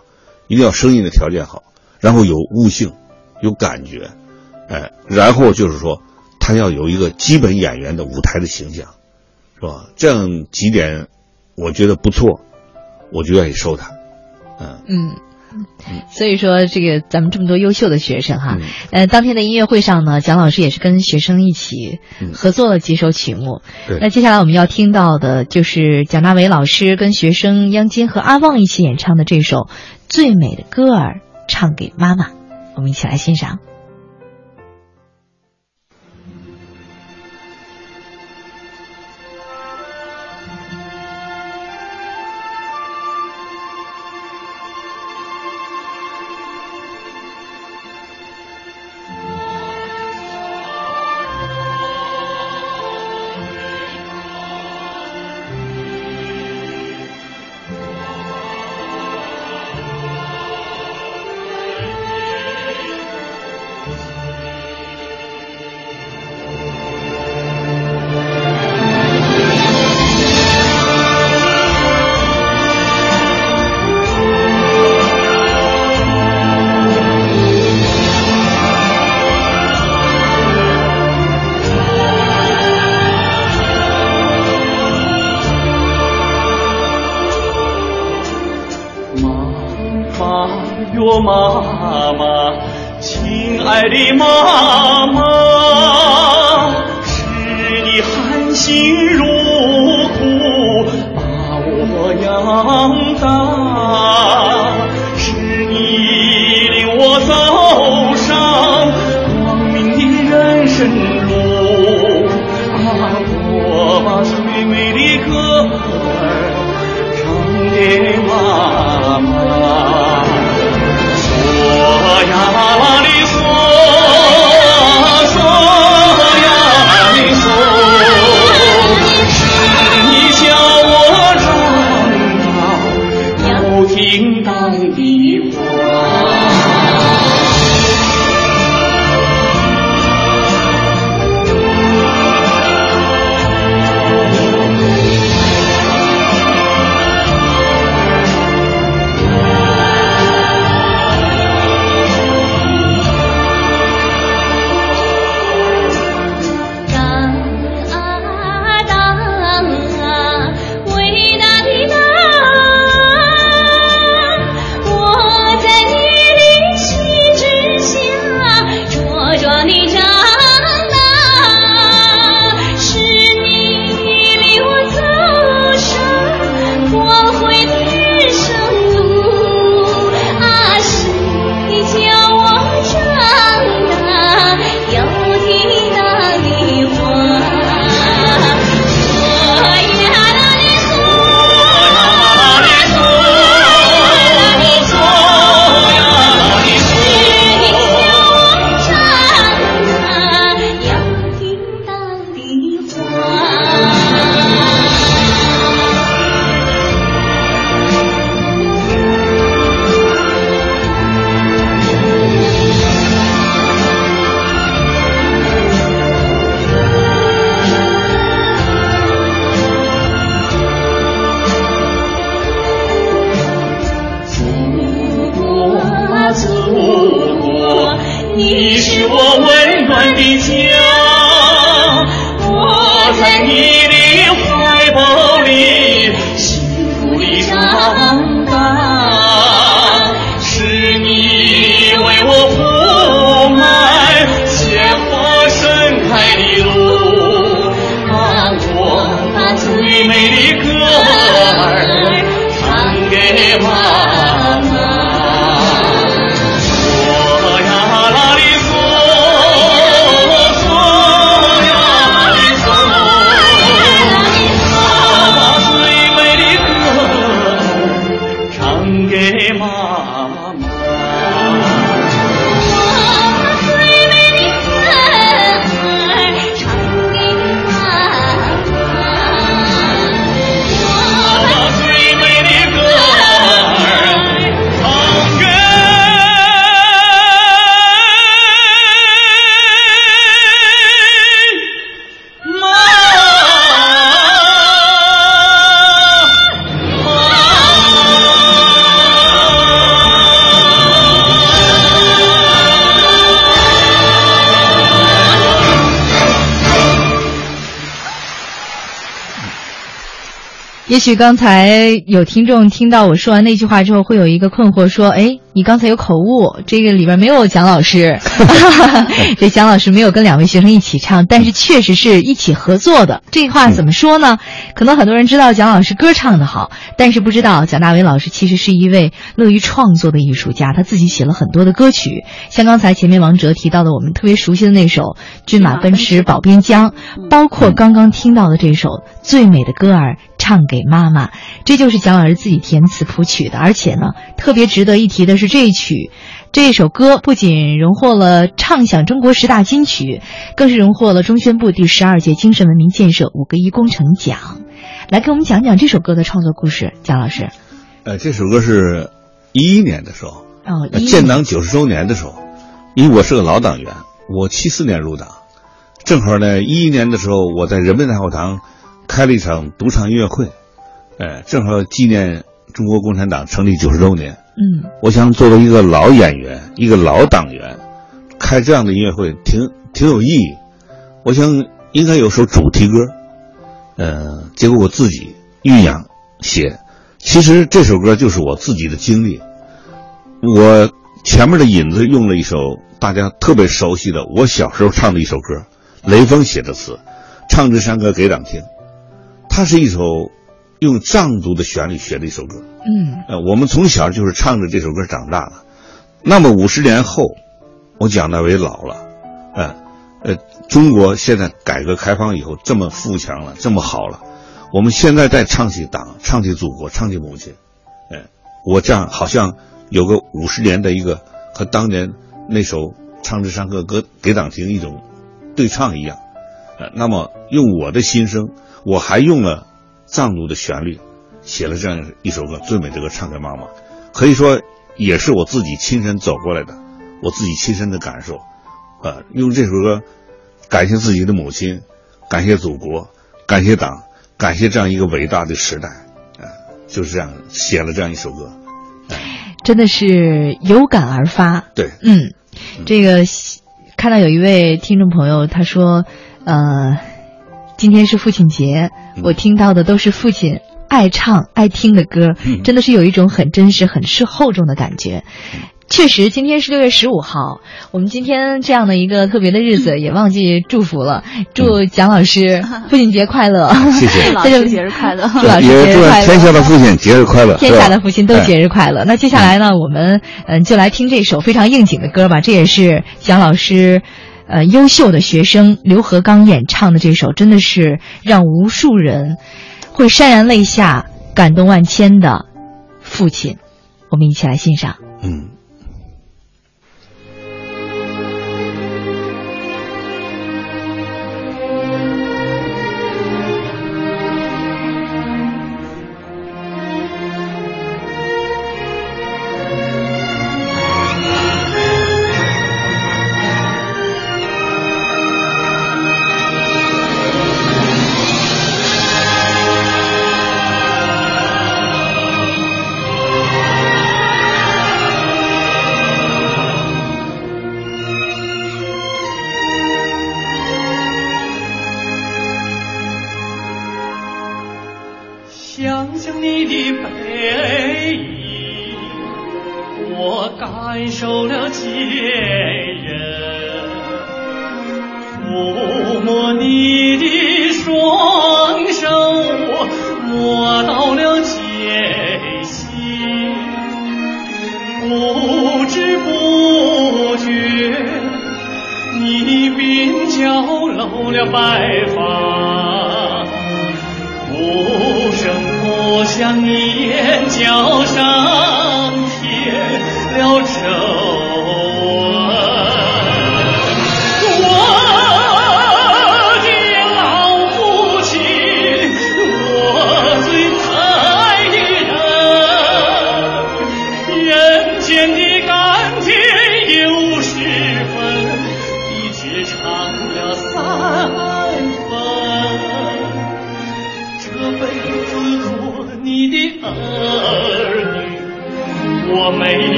一定要声音的条件好，然后有悟性，有感觉，哎，然后就是说他要有一个基本演员的舞台的形象，是吧？这样几点，我觉得不错，我就愿意收他，嗯。嗯。所以说，这个咱们这么多优秀的学生哈，嗯。呃，当天的音乐会上呢，蒋老师也是跟学生一起嗯。合作了几首曲目。对。那接下来我们要听到的就是蒋大为老师跟学生央金和阿旺一起演唱的这首《最美的歌儿唱给妈妈》，我们一起来欣赏。许刚才有听众听到我说完那句话之后，会有一个困惑，说：“哎，你刚才有口误，这个里边没有蒋老师，这蒋老师没有跟两位学生一起唱，但是确实是一起合作的。这话怎么说呢？可能很多人知道蒋老师歌唱的好，但是不知道蒋大为老师其实是一位乐于创作的艺术家，他自己写了很多的歌曲，像刚才前面王哲提到的我们特别熟悉的那首《骏马奔驰保边疆》，包括刚刚听到的这首《最美的歌儿》。唱给妈妈，这就是蒋老师自己填词谱曲的。而且呢，特别值得一提的是，这一曲，这首歌不仅荣获了唱响中国十大金曲，更是荣获了中宣部第十二届精神文明建设五个一工程奖。来给我们讲讲这首歌的创作故事，蒋老师。呃，这首歌是一一年的时候，哦，呃建党九十周年的时候，因为我是个老党员，我七四年入党，正好呢，一一年的时候我在人民大会堂开了一场独唱音乐会，哎，正好纪念中国共产党成立九十周年。嗯我想作为一个老演员，一个老党员，开这样的音乐会挺挺有意义。我想应该有首主题歌，呃，结果我自己酝酿写。其实这首歌就是我自己的经历。我前面的引子用了一首大家特别熟悉的，我小时候唱的一首歌，雷锋写的词，《唱支山歌给党听》，它是一首用藏族的旋律学的一首歌。嗯呃，我们从小就是唱着这首歌长大的。那么五十年后，我蒋大为老了，呃，呃，中国现在改革开放以后这么富强了，这么好了，我们现在再唱起党，唱起祖国，唱起母亲，哎，我这样好像有个五十年的一个和当年那首《唱支山歌歌给党听》一种对唱一样，呃，那么用我的心声，我还用了藏族的旋律，写了这样一首歌《最美的歌唱给妈妈》，可以说也是我自己亲身走过来的，我自己亲身的感受，呃，用这首歌感谢自己的母亲，感谢祖国，感谢党，感谢这样一个伟大的时代，呃，就是这样写了这样一首歌。真的是有感而发。对，嗯，这个看到有一位听众朋友他说，呃，今天是父亲节，我听到的都是父亲爱唱爱听的歌，真的是有一种很真实、很是厚重的感觉。确实，今天是六月十五号，我们今天这样的一个特别的日子，也忘记祝福了，祝蒋老师父亲节快乐！谢谢 祝老师节日快乐！祝老师节日快乐！天下的父亲节日快乐！天下的父亲都节日快乐。那接下来呢，我们嗯就来听这首非常应景的歌吧。这也是蒋老师，呃，优秀的学生刘和刚演唱的这首，真的是让无数人会潸然泪下、感动万千的父亲。我们一起来欣赏。嗯。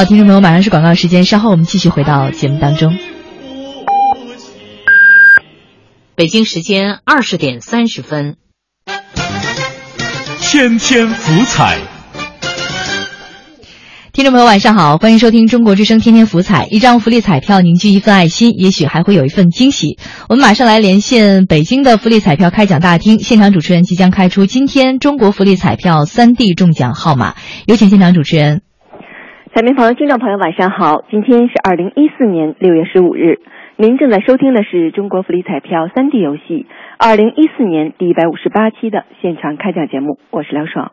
好，听众朋友，马上是广告时间，稍后我们继续回到节目当中。北京时间二十点三十分。天天福彩。听众朋友，晚上好，欢迎收听中国之声天天福彩。一张福利彩票凝聚一份爱心，也许还会有一份惊喜。我们马上来连线北京的福利彩票开奖大厅，现场主持人即将开出今天中国福利彩票三 D 中奖号码，有请现场主持人。彩民房听众朋友，晚上好！今天是二零一四年六月十五日，您正在收听的是中国福利彩票三 D 游戏二零一四年第一百五十八期的现场开奖节目，我是梁爽。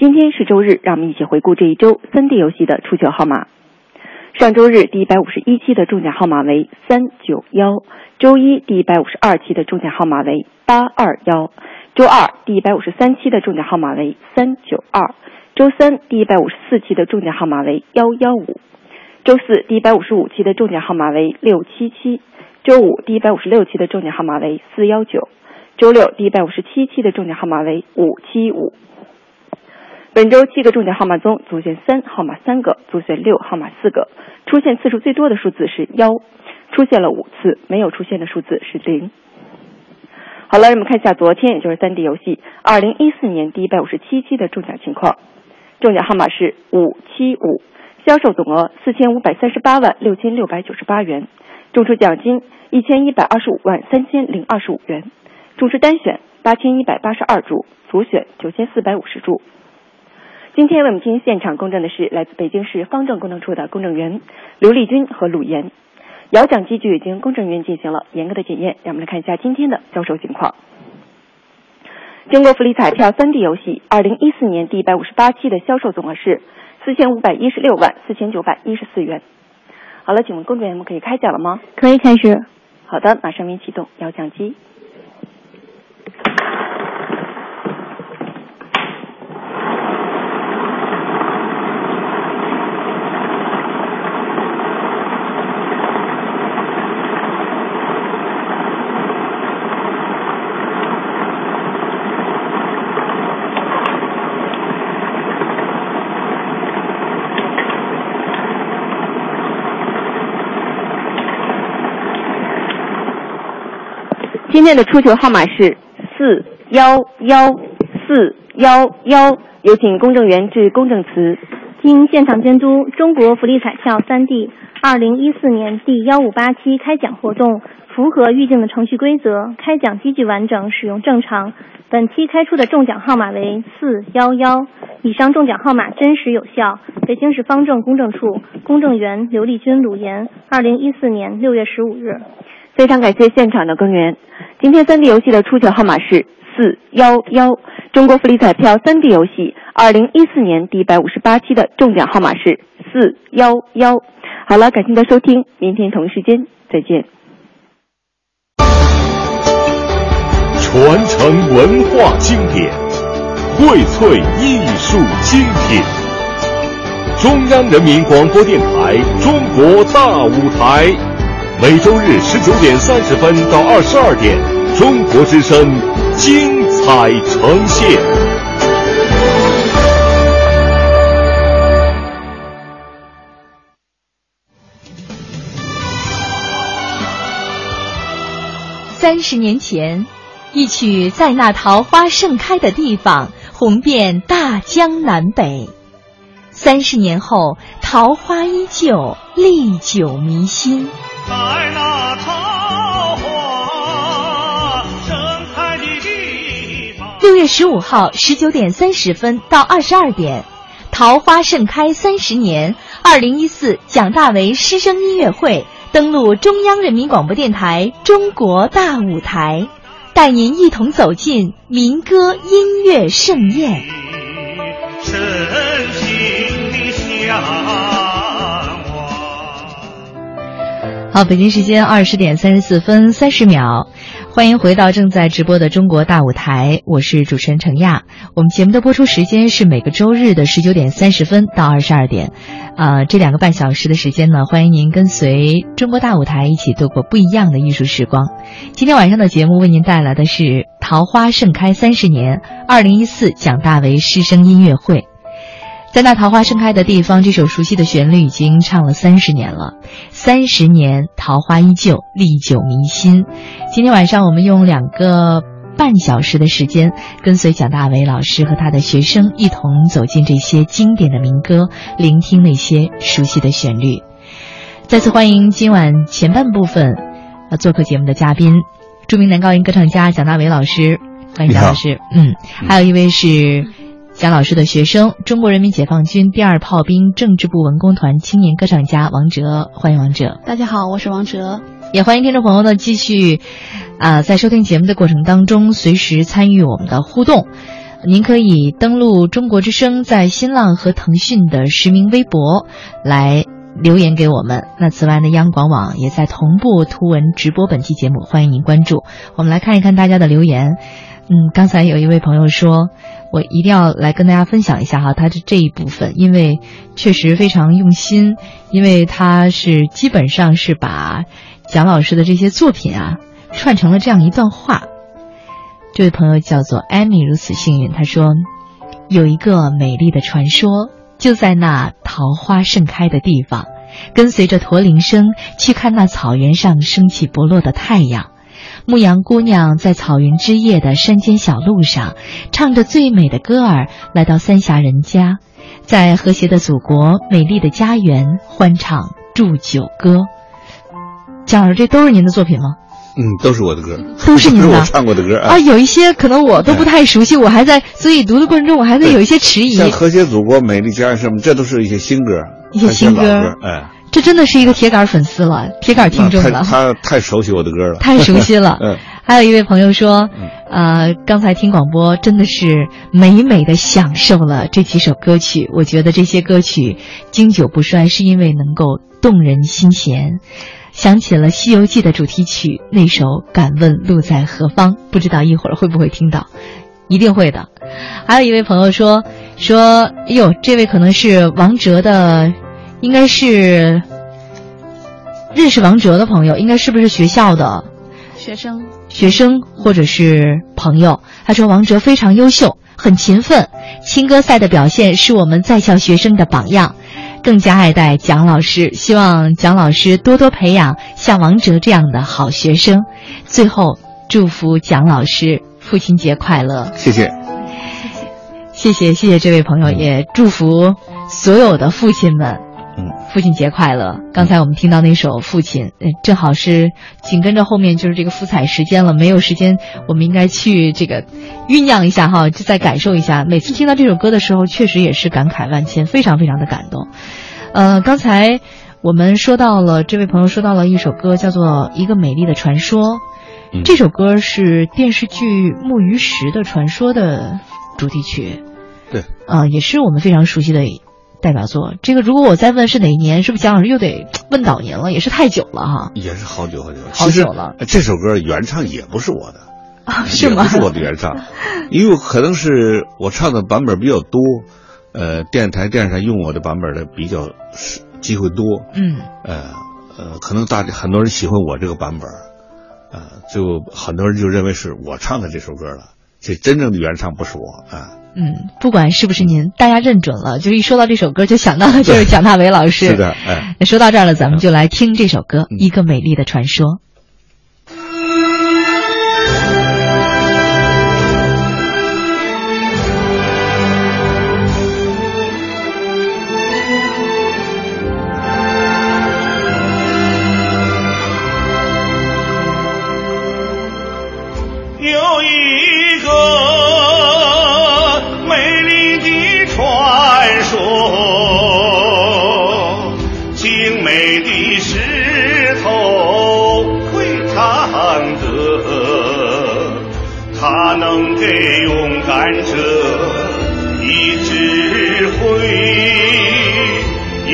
今天是周日，让我们一起回顾这一周三 D 游戏的出球号码。上周日第一百五十一期的中奖号码为三九幺，周一第一百五十二期的中奖号码为八二幺，周二第一百五十三期的中奖号码为三九二，周三第一百五十四期的中奖号码为幺幺五，周四第一百五十五期的中奖号码为六七七，周五第一百五十六期的中奖号码为四幺九，周六第一百五十七期的中奖号码为五七五。本周七个中奖号码中，组选三号码三个，组选六号码四个，出现次数最多的数字是幺，出现了五次，没有出现的数字是零。好了，让我们看一下昨天，也就是三 D 游戏二零一四年第一百五十七期的中奖情况。中奖号码是五七五，销售总额四千五百三十八万六千六百九十八元，中出奖金一千一百二十五万三千零二十五元，中出单选八千一百八十二注，组选九千四百五十注。今天为我们进行现场公证的是来自北京市方正公证处的公证员刘丽君和鲁岩。摇奖机具已经公证员进行了严格的检验，让我们来看一下今天的销售情况。中国福利彩票 3D 游戏二零一四年第一百五十八期的销售总额是四千五百一十六万四千九百一十四元。好了，请问工作人员们可以开奖了吗？可以开始。好的，马上为您启动摇奖机。今天的出球号码是四幺幺四幺幺，有请公证员致公证词。经现场监督，中国福利彩票三 D 二零一四年第幺五八期开奖活动符合预定的程序规则，开奖机具完整，使用正常。本期开出的中奖号码为四幺幺，以上中奖号码真实有效。北京市方正公证处公证员刘丽君、鲁岩，二零一四年六月十五日。非常感谢现场的公员。今天三 D 游戏的出球号码是四幺幺。中国福利彩票三 D 游戏二零一四年第一百五十八期的中奖号码是四幺幺。好了，感谢您的收听，明天同一时间再见。传承文化经典，荟萃艺术精品。中央人民广播电台中国大舞台，每周日十九点三十分到二十二点，中国之声精彩呈现。三十年前，一曲《在那桃花盛开的地方》红遍大江南北。三十年后，桃花依旧，历久弥新。在那桃花盛开的地方。六月十五号十九点三十分到二十二点，桃花盛开三十年二零一四蒋大为师生音乐会登陆中央人民广播电台中国大舞台，带您一同走进民歌音乐盛宴。深情的向往。好，北京时间二十点三十四分三十秒，欢迎回到正在直播的中国大舞台，我是主持人程亚。我们节目的播出时间是每个周日的十九点三十分到二十二点，啊，这两个半小时的时间呢，欢迎您跟随中国大舞台一起度过不一样的艺术时光。今天晚上的节目为您带来的是《桃花盛开三十年》二零一四蒋大为师生音乐会。在那桃花盛开的地方，这首熟悉的旋律已经唱了三十年了。三十年，桃花依旧，历久弥新。今天晚上，我们用两个半小时的时间，跟随蒋大为老师和他的学生一同走进这些经典的民歌，聆听那些熟悉的旋律。再次欢迎今晚前半部分呃做客节目的嘉宾，著名男高音歌唱家蒋大为老师，欢迎蒋老师。嗯，还有一位是。蒋老师的学生，中国人民解放军第二炮兵政治部文工团青年歌唱家王哲，欢迎王哲。大家好，我是王哲。也欢迎听众朋友呢继续，啊、在收听节目的过程当中，随时参与我们的互动。您可以登录中国之声在新浪和腾讯的实名微博来留言给我们。那此外呢，央广网也在同步图文直播本期节目，欢迎您关注。我们来看一看大家的留言。嗯，刚才有一位朋友说，我一定要来跟大家分享一下哈，他的这一部分，因为确实非常用心，因为他是基本上是把蒋老师的这些作品啊串成了这样一段话。这位朋友叫做艾米，如此幸运，他说有一个美丽的传说，就在那桃花盛开的地方，跟随着驼铃声去看那草原上升起不落的太阳。牧羊姑娘在草原之夜的山间小路上，唱着最美的歌儿，来到三峡人家，在和谐的祖国、美丽的家园欢唱祝酒歌。蒋老师，这都是您的作品吗？嗯，都是我的歌，都是您的 我唱过的歌啊，有一些可能我都不太熟悉，我还在，所以读的过程中我还在有一些迟疑。像和谐祖国、美丽家园什么，这都是一些新歌，一些新歌，哎，这真的是一个铁杆粉丝了，铁杆听众了。他他太熟悉我的歌了，太熟悉了。嗯，还有一位朋友说，呃，刚才听广播真的是美美的享受了这几首歌曲。我觉得这些歌曲经久不衰，是因为能够动人心弦。想起了《西游记》的主题曲那首《敢问路在何方》，不知道一会儿会不会听到，一定会的。还有一位朋友说说，哎呦，这位可能是王哲的，应该是认识王哲的朋友，应该是不是学校的？学生学生或者是朋友，他说王哲非常优秀，很勤奋，青歌赛的表现是我们在校学生的榜样，更加爱戴蒋老师，希望蒋老师多多培养像王哲这样的好学生。最后，祝福蒋老师父亲节快乐！谢谢。谢谢谢谢这位朋友，也祝福所有的父亲们。嗯，父亲节快乐！刚才我们听到那首《父亲》，呃正好是紧跟着后面就是这个复彩时间了，没有时间，我们应该去这个酝酿一下哈，就再感受一下。每次听到这首歌的时候，确实也是感慨万千，非常非常的感动。呃，刚才我们说到了，这位朋友说到了一首歌，叫做《一个美丽的传说》。嗯这首歌是电视剧《木鱼石的传说》的主题曲。对，呃，也是我们非常熟悉的代表作。这个如果我再问是哪一年，是不是蒋老师又得问倒您了？也是太久了哈。也是好久好久，好久了其实这首歌原唱也不是我的，啊，是吗？也不是我的原唱，因为可能是我唱的版本比较多，呃，电台电视台用我的版本的比较是机会多，嗯呃呃，可能大家很多人喜欢我这个版本，呃，就很多人就认为是我唱的这首歌了，这真正的原唱不是我啊。嗯，不管是不是您，大家认准了，就是一说到这首歌就想到的就是蒋大为老师。是的，哎。那说到这儿了，咱们就来听这首歌《一个美丽的传说》。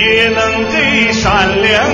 也能给善良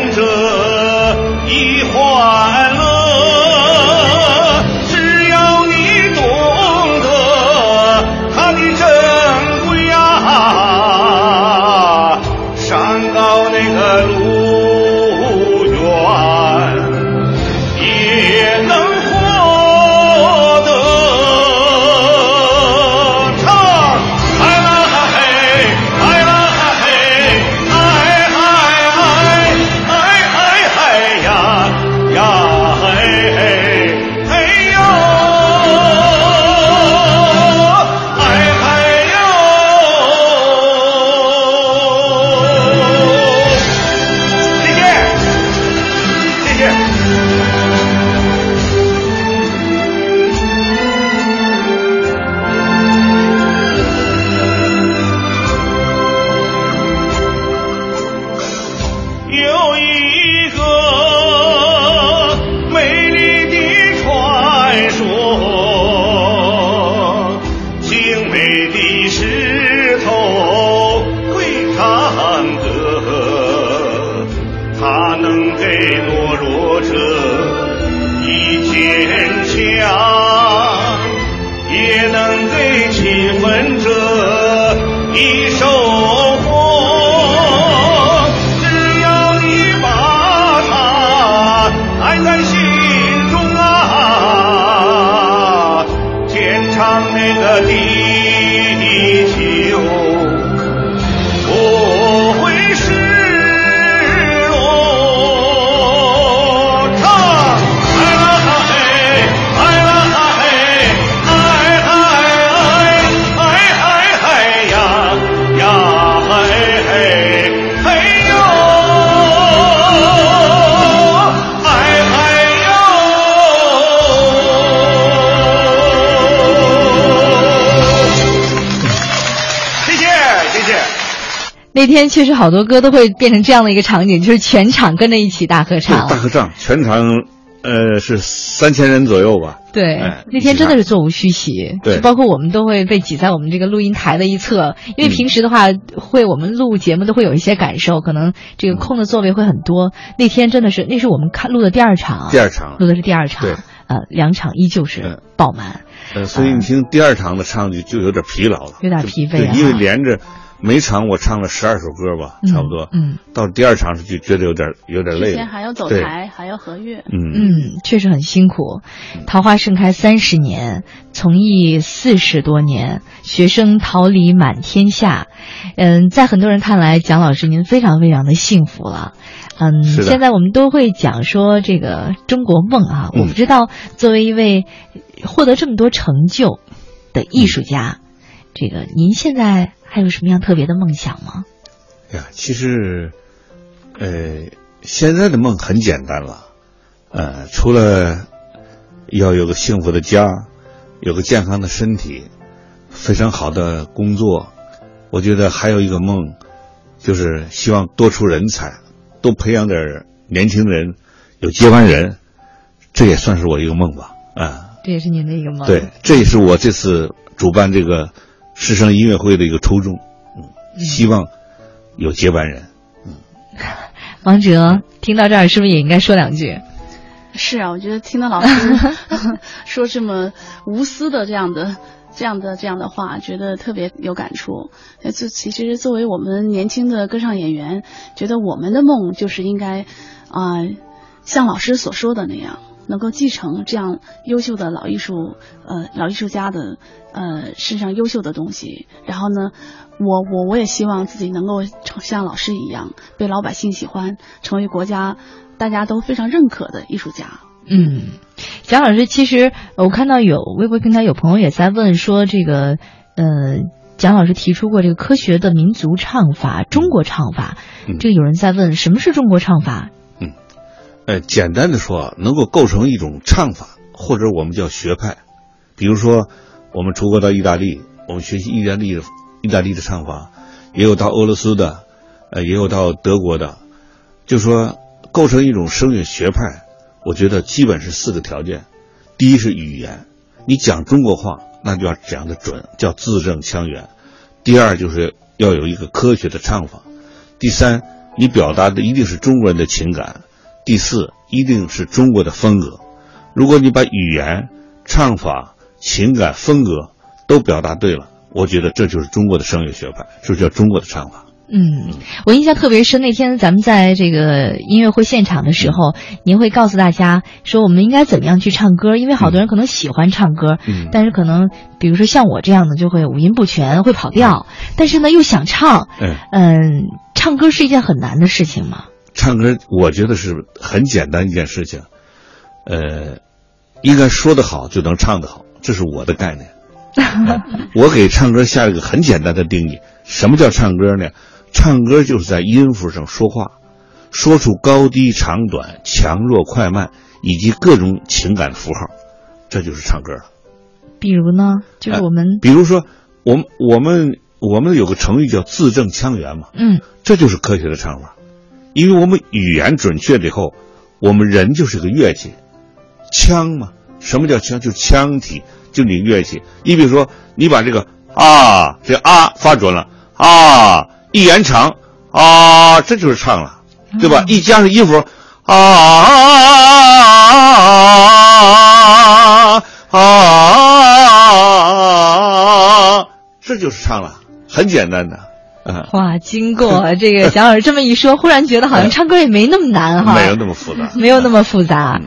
天确实好多歌都会变成这样的一个场景，就是全场跟着一起大合唱。大合唱，全场呃是三千人左右吧。对，哎那天真的是座无虚席，对。就包括我们都会被挤在我们这个录音台的一侧，因为平时的话，会我们录节目都会有一些感受，可能这个空的座位会很多。那天真的是，那是我们看录的第二场，第二场。录的是第二场，对。呃，两场依旧是爆满，呃，所以你听第二场的唱就就有点疲劳了，有点疲惫因为连着每场我唱了十二首歌吧，嗯差不多。嗯，到第二场是就觉得有点有点累了。之前还要走台，还要合乐。嗯嗯，确实很辛苦。桃花盛开三十年，从艺四十多年，学生桃李满天下。嗯，在很多人看来，蒋老师您非常非常的幸福了。嗯，现在我们都会讲说这个中国梦啊，嗯我不知道作为一位获得这么多成就的艺术家，这个您现在还有什么样特别的梦想吗？呀，其实，呃，现在的梦很简单了，呃，除了要有个幸福的家，有个健康的身体，非常好的工作，我觉得还有一个梦，就是希望多出人才，多培养点儿年轻人，有接班人，这也算是我一个梦吧，啊、这也是您的一个梦。对，这也是我这次主办这个师生音乐会的一个初衷，嗯，希望有接班人。王哲，听到这儿是不是也应该说两句？是啊，我觉得听到老师 说这么无私的这样的、这样的、这样的话，觉得特别有感触。呃，就其实作为我们年轻的歌唱演员，觉得我们的梦就是应该啊、像老师所说的那样，能够继承这样优秀的老艺术呃老艺术家的呃身上优秀的东西。然后呢，我我我也希望自己能够成像老师一样，被老百姓喜欢，成为国家大家都非常认可的艺术家。嗯，蒋老师，其实呃我看到有微博平台有朋友也在问说，这个呃，蒋老师提出过这个科学的民族唱法、中国唱法，嗯这个有人在问什么是中国唱法？呃，简单的说啊，能够构成一种唱法，或者我们叫学派。比如说，我们出国到意大利，我们学习意大利的意大利的唱法，也有到俄罗斯的，呃，也有到德国的。就说构成一种声乐学派，我觉得基本是四个条件：第一是语言，你讲中国话，那就要讲得准，叫字正腔圆；第二就是要有一个科学的唱法；第三，你表达的一定是中国人的情感。第四，一定是中国的风格。如果你把语言、唱法、情感、风格都表达对了，我觉得这就是中国的声乐学派，这就叫中国的唱法。嗯，我印象特别深，那天咱们在这个音乐会现场的时候，您会告诉大家说我们应该怎么样去唱歌，因为好多人可能喜欢唱歌，嗯但是可能比如说像我这样的就会五音不全，会跑调，但是呢又想唱，嗯，嗯，唱歌是一件很难的事情嘛。唱歌我觉得是很简单一件事情，呃，应该说得好就能唱得好，这是我的概念。我给唱歌下一个很简单的定义，什么叫唱歌呢？唱歌就是在音符上说话，说出高低长短、强弱快慢以及各种情感符号，这就是唱歌了。比如呢，就是我们、比如说，我们我们我们有个成语叫字正腔圆嘛，嗯这就是科学的唱法，因为我们语言准确了以后，我们人就是个乐器，腔嘛，什么叫腔？就是腔体，就你乐器。你比如说，你把这个啊，这啊发准了啊，一延长啊，这就是唱了，对吧？一加上音符啊啊啊，这就是唱了。很简单的，啊，哇，经过这个蒋老师这么一说，忽然觉得好像 唱歌也没那么难哈，没有那么复杂，没有那么复杂。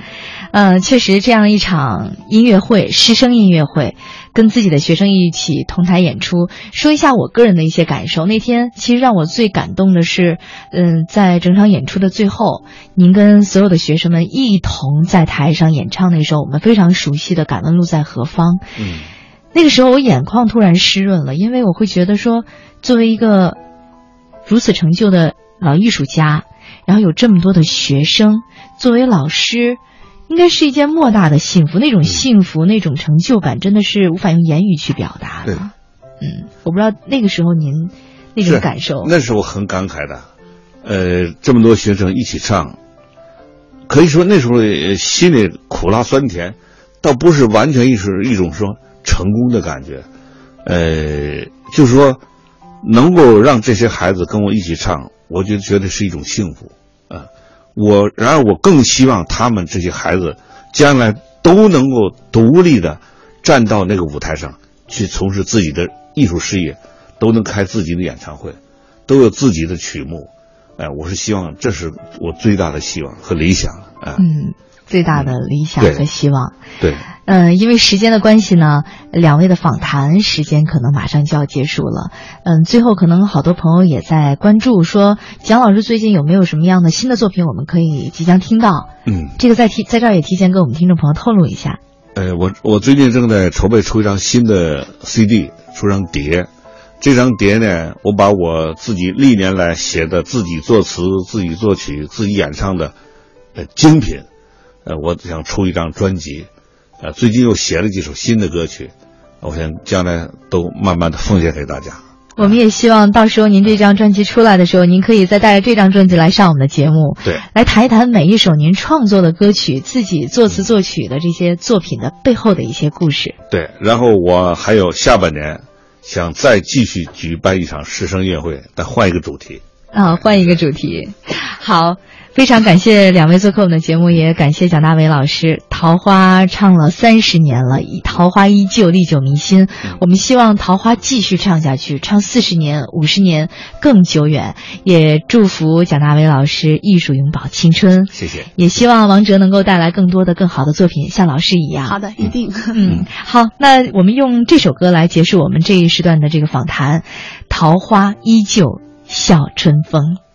嗯，确实，这样一场音乐会，师生音乐会，跟自己的学生一起同台演出。说一下我个人的一些感受。那天其实让我最感动的是，嗯，在整场演出的最后，您跟所有的学生们一同在台上演唱那首我们非常熟悉的《敢问路在何方》。嗯，那个时候我眼眶突然湿润了，因为我会觉得说，作为一个如此成就的老艺术家，然后有这么多的学生，作为老师。应该是一件莫大的幸福，那种幸福、那种成就感，真的是无法用言语去表达的。嗯，我不知道那个时候您那种感受。那时候很感慨的，呃，这么多学生一起唱，可以说那时候心里苦辣酸甜，倒不是完全一是一种说成功的感觉，呃，就是说能够让这些孩子跟我一起唱，我就觉得是一种幸福啊。我然而，我更希望他们这些孩子将来都能够独立的站到那个舞台上去从事自己的艺术事业，都能开自己的演唱会，都有自己的曲目。哎，我是希望这是我最大的希望和理想啊。嗯，最大的理想和希望。对。嗯，因为时间的关系呢，两位的访谈时间可能马上就要结束了。嗯，最后可能好多朋友也在关注，说蒋老师最近有没有什么样的新的作品，我们可以即将听到。嗯，这个在提在这儿也提前跟我们听众朋友透露一下。呃，我我最近正在筹备出一张新的 CD，出张碟。这张碟呢，我把我自己历年来写的、自己作词、自己作曲、自己演唱的呃精品，呃，我想出一张专辑。呃，最近又写了几首新的歌曲，我想将来都慢慢的奉献给大家。我们也希望到时候您这张专辑出来的时候，您可以再带着这张专辑来上我们的节目，对，来谈一谈每一首您创作的歌曲、自己作词作曲的这些作品的背后的一些故事。对，然后我还有下半年想再继续举办一场师生音乐会，但换一个主题。啊，换一个主题，好。非常感谢两位做客我们的节目，也感谢蒋大为老师。桃花唱了三十年了，桃花依旧，历久弥新。我们希望桃花继续唱下去，唱四十年、五十年更久远。也祝福蒋大为老师艺术永葆青春。谢谢。也希望王哲能够带来更多的、更好的作品，像老师一样。好的，一定。嗯，好，那我们用这首歌来结束我们这一时段的这个访谈。桃花依旧笑。春风。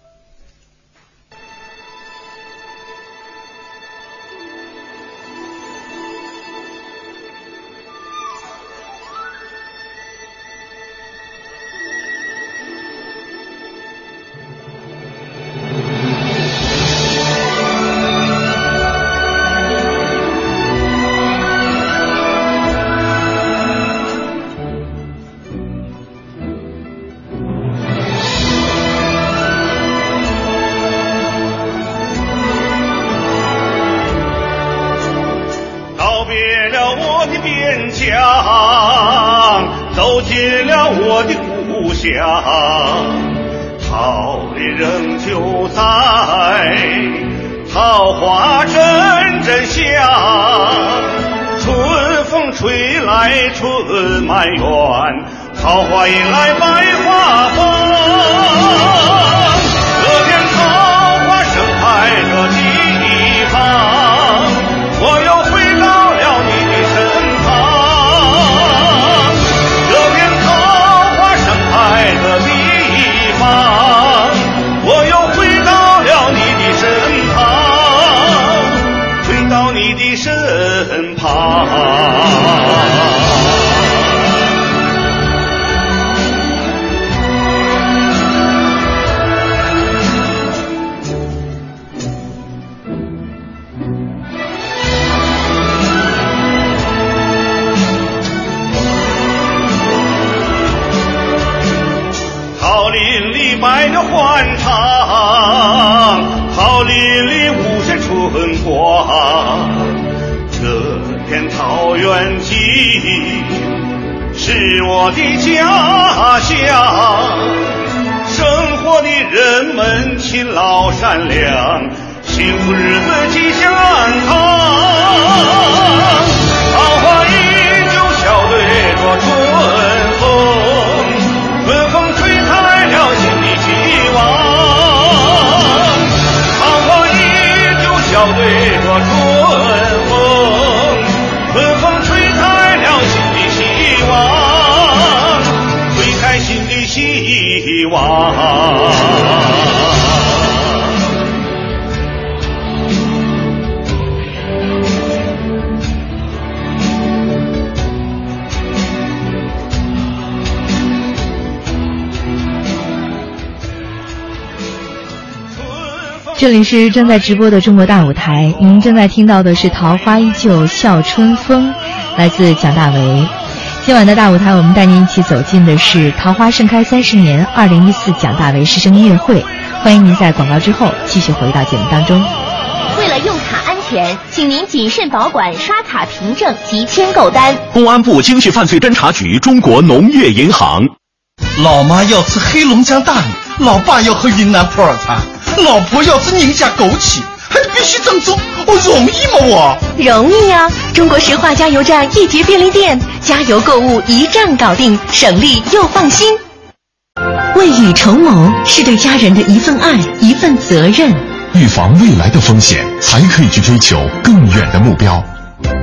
是正在直播的中国大舞台，您正在听到的是《桃花依旧笑春风》，来自蒋大为。今晚的大舞台，我们带您一起走进的是《桃花盛开三十年》二零一四蒋大为师生音乐会。欢迎您在广告之后继续回到节目当中。为了用卡安全，请您谨慎保管刷卡凭证及签购单。公安部经济犯罪侦查局、中国农业银行。老妈要吃黑龙江大米，老爸要喝云南普洱茶。老婆要吃宁夏枸杞，还必须正宗，我容易吗？我容易呀！中国石化加油站一级便利店，加油购物一站搞定，省力又放心。未雨绸缪是对家人的一份爱，一份责任。预防未来的风险，才可以去追求更远的目标。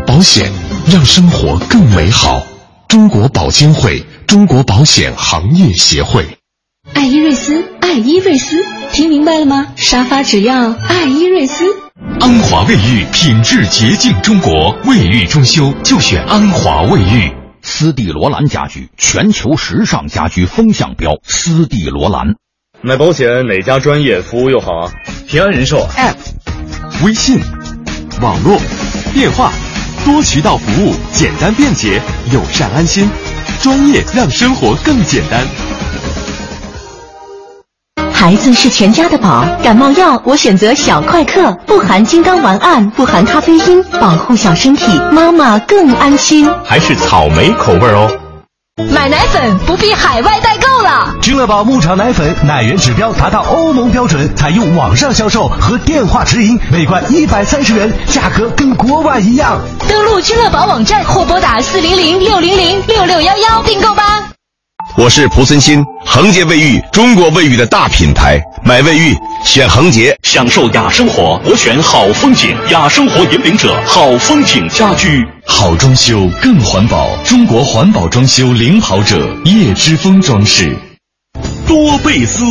保险让生活更美好。中国保监会，中国保险行业协会。爱伊瑞斯，爱伊瑞斯，听明白了吗？沙发只要爱伊瑞斯。安华卫浴，品质洁净中国，卫浴装修就选安华卫浴。斯蒂罗兰家居，全球时尚家居风向标。斯蒂罗兰。买保险哪家专业，服务又好啊？平安人寿 App，微信，网络，电话，多渠道服务，简单便捷，友善安心，专业让生活更简单。孩子是全家的宝，感冒药我选择小快克，不含金刚烷胺，不含咖啡因，保护小身体，妈妈更安心。还是草莓口味哦。买奶粉不必海外代购了。君乐宝牧场奶粉奶源指标达到欧盟标准，采用网上销售和电话直营，每罐一百三十元，价格跟国外一样。登录君乐宝网站或拨打四零零六零零六六幺幺订购吧。我是蒲森新，恒洁卫浴，中国卫浴的大品牌，买卫浴选恒洁，享受雅生活，我选好风景，雅生活引领者，好风景家居，好装修更环保，中国环保装修领跑者，叶之峰装饰。多贝斯，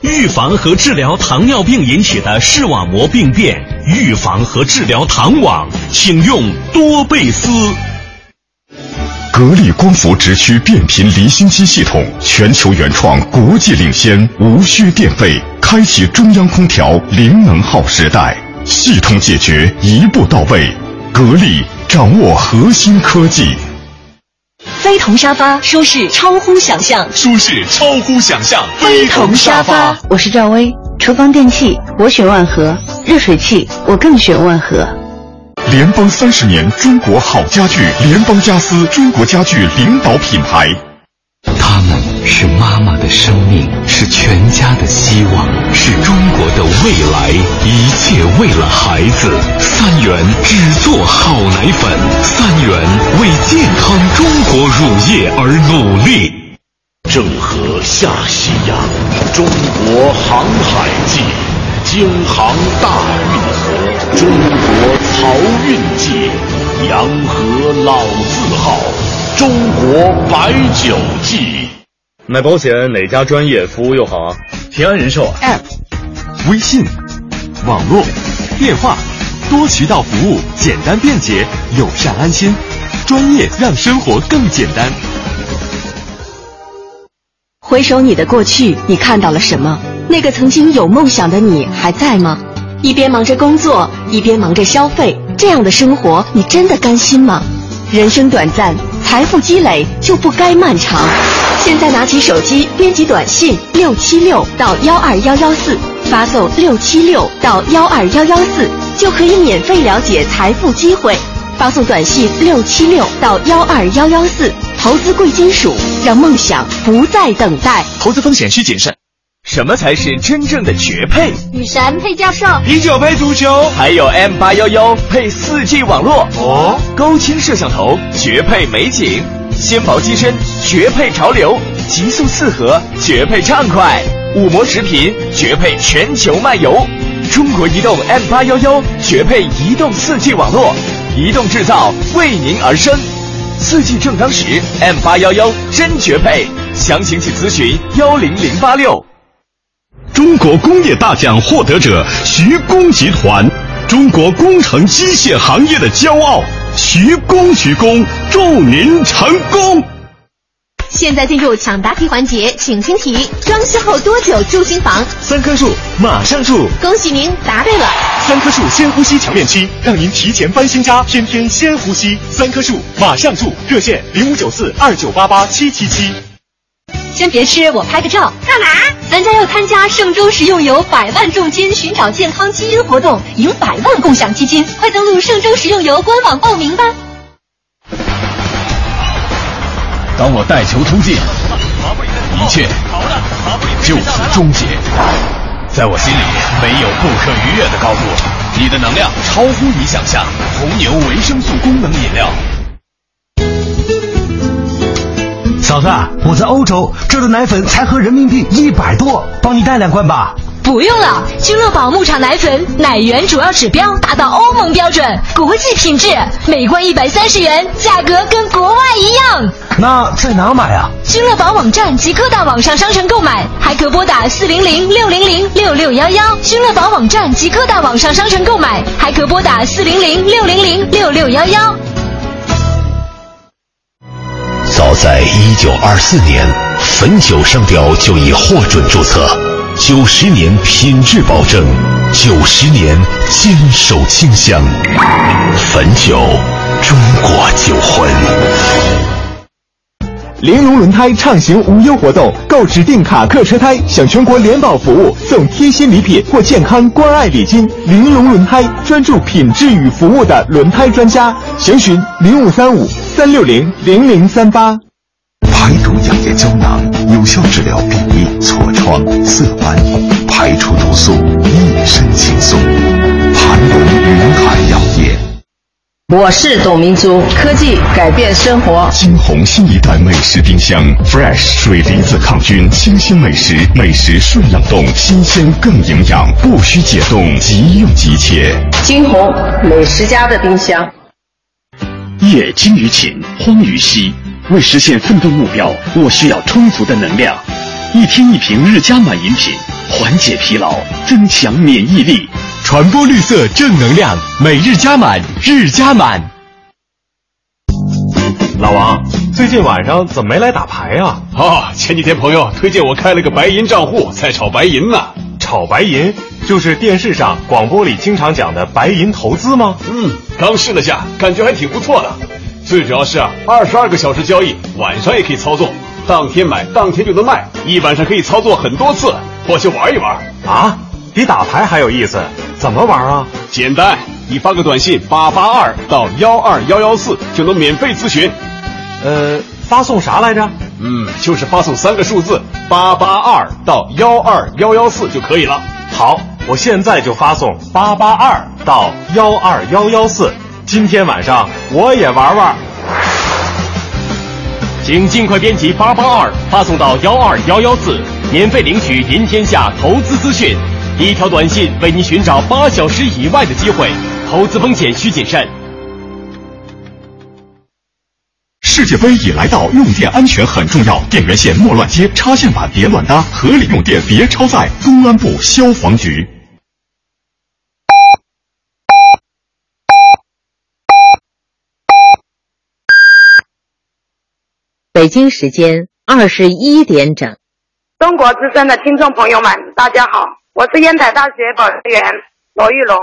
预防和治疗糖尿病引起的视网膜病变，预防和治疗糖网，请用多贝斯。格力光伏直驱变频离心机系统，全球原创，国际领先，无需电费，开启中央空调零能耗时代，系统解决一步到位。格力掌握核心科技，飞同沙发舒适超乎想象，舒适超乎想象。飞同沙发，我是赵薇，厨房电器我选万和，热水器我更选万和。联邦三十年，中国好家具，联邦家私，中国家具领导品牌。他们是妈妈的生命，是全家的希望，是中国的未来，一切为了孩子。三元只做好奶粉，三元为健康中国乳业而努力。郑和下西洋，中国航海记。京杭大运河，中国漕运记，洋河老字号，中国白酒记。买保险哪家专业，服务又好啊？平安人寿 App，微信，网络，电话，多渠道服务，简单便捷，友善安心，专业让生活更简单。回首你的过去，你看到了什么？那个曾经有梦想的你还在吗？一边忙着工作，一边忙着消费，这样的生活你真的甘心吗？人生短暂，财富积累就不该漫长。现在拿起手机，编辑短信六七六到幺二幺幺四，发送六七六到幺二幺幺四，就可以免费了解财富机会。发送短信六七六到幺二幺幺四，投资贵金属，让梦想不再等待。投资风险需谨慎。什么才是真正的绝配？女神配教授，啤酒配足球，还有 M 八幺幺配四 G 网络哦。高清摄像头绝配美景，纤薄机身绝配潮流，极速四核绝配畅快，五模直频绝配全球漫游。中国移动 M 八幺幺绝配移动四 G 网络，移动制造为您而生。四季正当时，M 八幺幺真绝配。详情请咨询幺零零八六。中国工业大奖获得者徐工集团，中国工程机械行业的骄傲。徐工，徐工，祝您成功！现在进入抢答题环节，请听题：装修后多久住新房？三棵树，马上住！恭喜您答对了。三棵树先呼吸墙面漆，让您提前搬新家，天天先呼吸。三棵树，马上住！热线零五九四二九八八七七七。先别吃，我拍个照。干嘛？咱家要参加嵊州食用油百万重金寻找健康基因活动，赢百万共享基金，快登录嵊州食用油官网报名吧。当我带球突进，一切就此终结。在我心里，没有不可逾越的高度。你的能量超乎你想象。红牛维生素功能饮料。嫂子，我在欧洲，这的奶粉才合人民币一百多，帮你带两罐吧。不用了，君乐宝牧场奶粉奶源主要指标达到欧盟标准，国际品质，每罐一百三十元，价格跟国外一样。那在哪买啊？君乐宝网站及各大网上商城购买，还可拨打四零零六零零六六幺幺。君乐宝网站及各大网上商城购买，还可拨打四零零六零零六六幺幺。早在一九二四年，汾酒商标就已获准注册，九十年品质保证，九十年坚守清香，汾酒，中国酒魂。玲珑轮胎畅行无忧活动，购指定卡客车胎享全国联保服务，送贴心礼品或健康关爱礼金。玲珑轮胎专注品质与服务的轮胎专家，详询零五三五三六零零零三八。排毒养颜胶囊有效治疗便秘、痤疮、色斑，排出毒素，一身轻松。盘龙云海药业。我是董明珠，科技改变生活。金鸿新一代美食冰箱，Fresh 水离子抗菌，清新美食，美食顺冷冻，新鲜更营养，不需解冻，即用即切。金鸿美食家的冰箱。夜精于勤，荒于嬉。为实现奋斗目标，我需要充足的能量。一天一瓶日加满饮品，缓解疲劳，增强免疫力。传播绿色正能量，每日加满，日加满。老王，最近晚上怎么没来打牌啊？啊，前几天朋友推荐我开了个白银账户，在炒白银呢。炒白银就是电视上、广播里经常讲的白银投资吗？嗯，刚试了下，感觉还挺不错的。最主要是啊，二十二个小时交易，晚上也可以操作，当天买当天就能卖，一晚上可以操作很多次，我去玩一玩。啊，比打牌还有意思？怎么玩啊？简单，你发个短信八八二到幺二幺幺四就能免费咨询。呃，发送啥来着？嗯，就是发送三个数字八八二到幺二幺幺四就可以了。好，我现在就发送八八二到幺二幺幺四。今天晚上我也玩玩，请尽快编辑八八二发送到幺二幺幺四，免费领取赢天下投资资讯。一条短信为您寻找八小时以外的机会，投资风险需谨慎。世界杯已来到，用电安全很重要，电源线莫乱接，插线板别乱搭，合理用电别超载。公安部消防局。北京时间二十一点整。中国之声的听众朋友们，大家好，我是烟台大学保研员罗玉龙。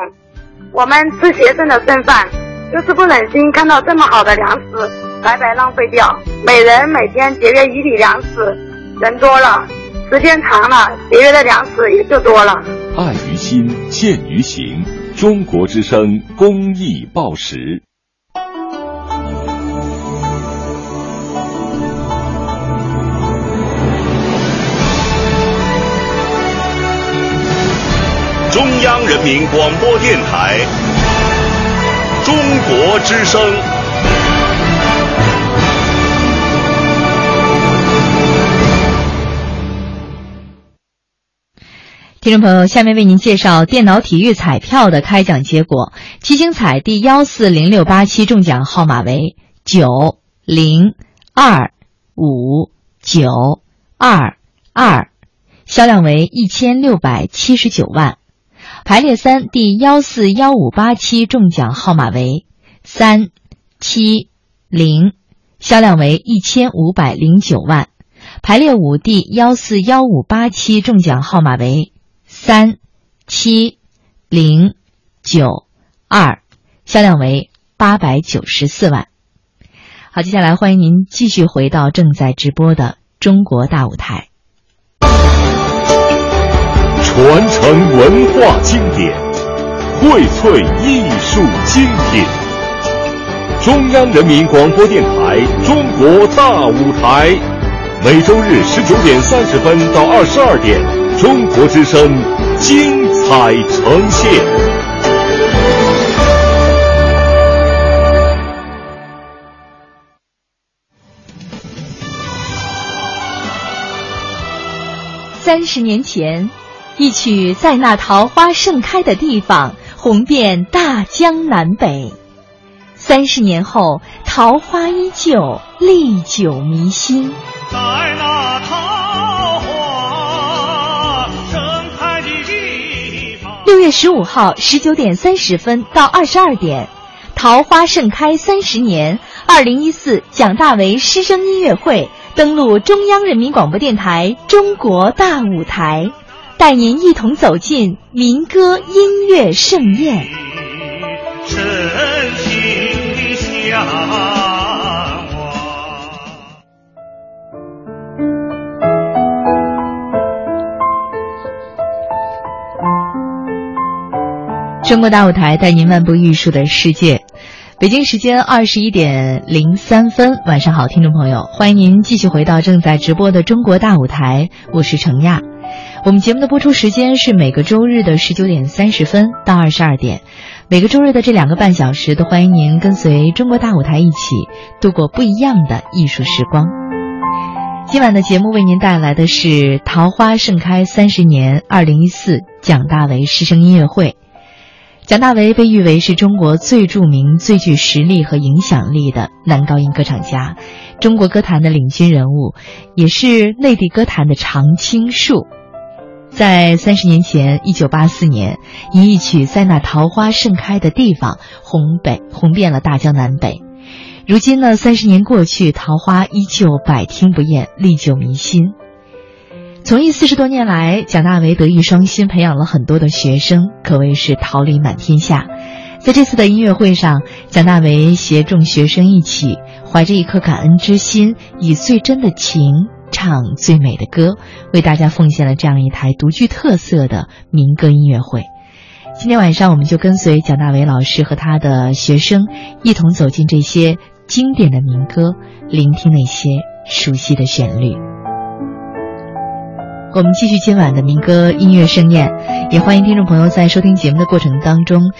我们吃学生的剩饭，就是不忍心看到这么好的粮食白白浪费掉。每人每天节约一粒粮食，人多了，时间长了，节约的粮食也就多了。爱于心，见于行。中国之声公益报时。中央人民广播电台中国之声。听众朋友，下面为您介绍电脑体育彩票的开奖结果。七星彩第幺四零六八期中奖号码为九零二五九二二，销量为一千六百七十九万。排列三第幺四幺五八期中奖号码为三七零，销量为一千五百零九万。排列五第幺四幺五八期中奖号码为三七零九二，销量为八百九十四万。好，接下来欢迎您继续回到正在直播的中国大舞台。传承文化经典，荟萃艺术精品。中央人民广播电台《中国大舞台》，每周日十九点三十分到二十二点，中国之声精彩呈现。三十年前，一曲在那桃花盛开的地方，红遍大江南北。三十年后，桃花依旧，历久弥新。在那桃花盛开的地方。六月十五号十九点三十分到二十二点，桃花盛开三十年二零一四蒋大为师生音乐会登陆中央人民广播电台中国大舞台，带您一同走进民歌音乐盛宴。深情的向往。中国大舞台带您漫步艺术的世界。北京时间二十一点零三分，晚上好，听众朋友，欢迎您继续回到正在直播的中国大舞台，我是程亚。我们节目的播出时间是每个周日的十九点三十分到二十二点，每个周日的这两个半小时，都欢迎您跟随中国大舞台一起度过不一样的艺术时光。今晚的节目为您带来的是《桃花盛开三十年》二零一四蒋大为师生音乐会。蒋大为被誉为是中国最著名、最具实力和影响力的男高音歌唱家，中国歌坛的领军人物，也是内地歌坛的常青树。在三十年前，一九八四年，以一曲在那桃花盛开的地方红北红遍了大江南北。如今呢，三十年过去，桃花依旧百听不厌，历久弥新。从艺四十多年来，蒋大为德艺双馨，培养了很多的学生，可谓是桃李满天下。在这次的音乐会上，蒋大为携众学生一起，怀着一颗感恩之心，以最真的情唱最美的歌，为大家奉献了这样一台独具特色的民歌音乐会。今天晚上，我们就跟随蒋大为老师和他的学生，一同走进这些经典的民歌，聆听那些熟悉的旋律。我们继续今晚的民歌音乐盛宴，也欢迎听众朋友在收听节目的过程当中，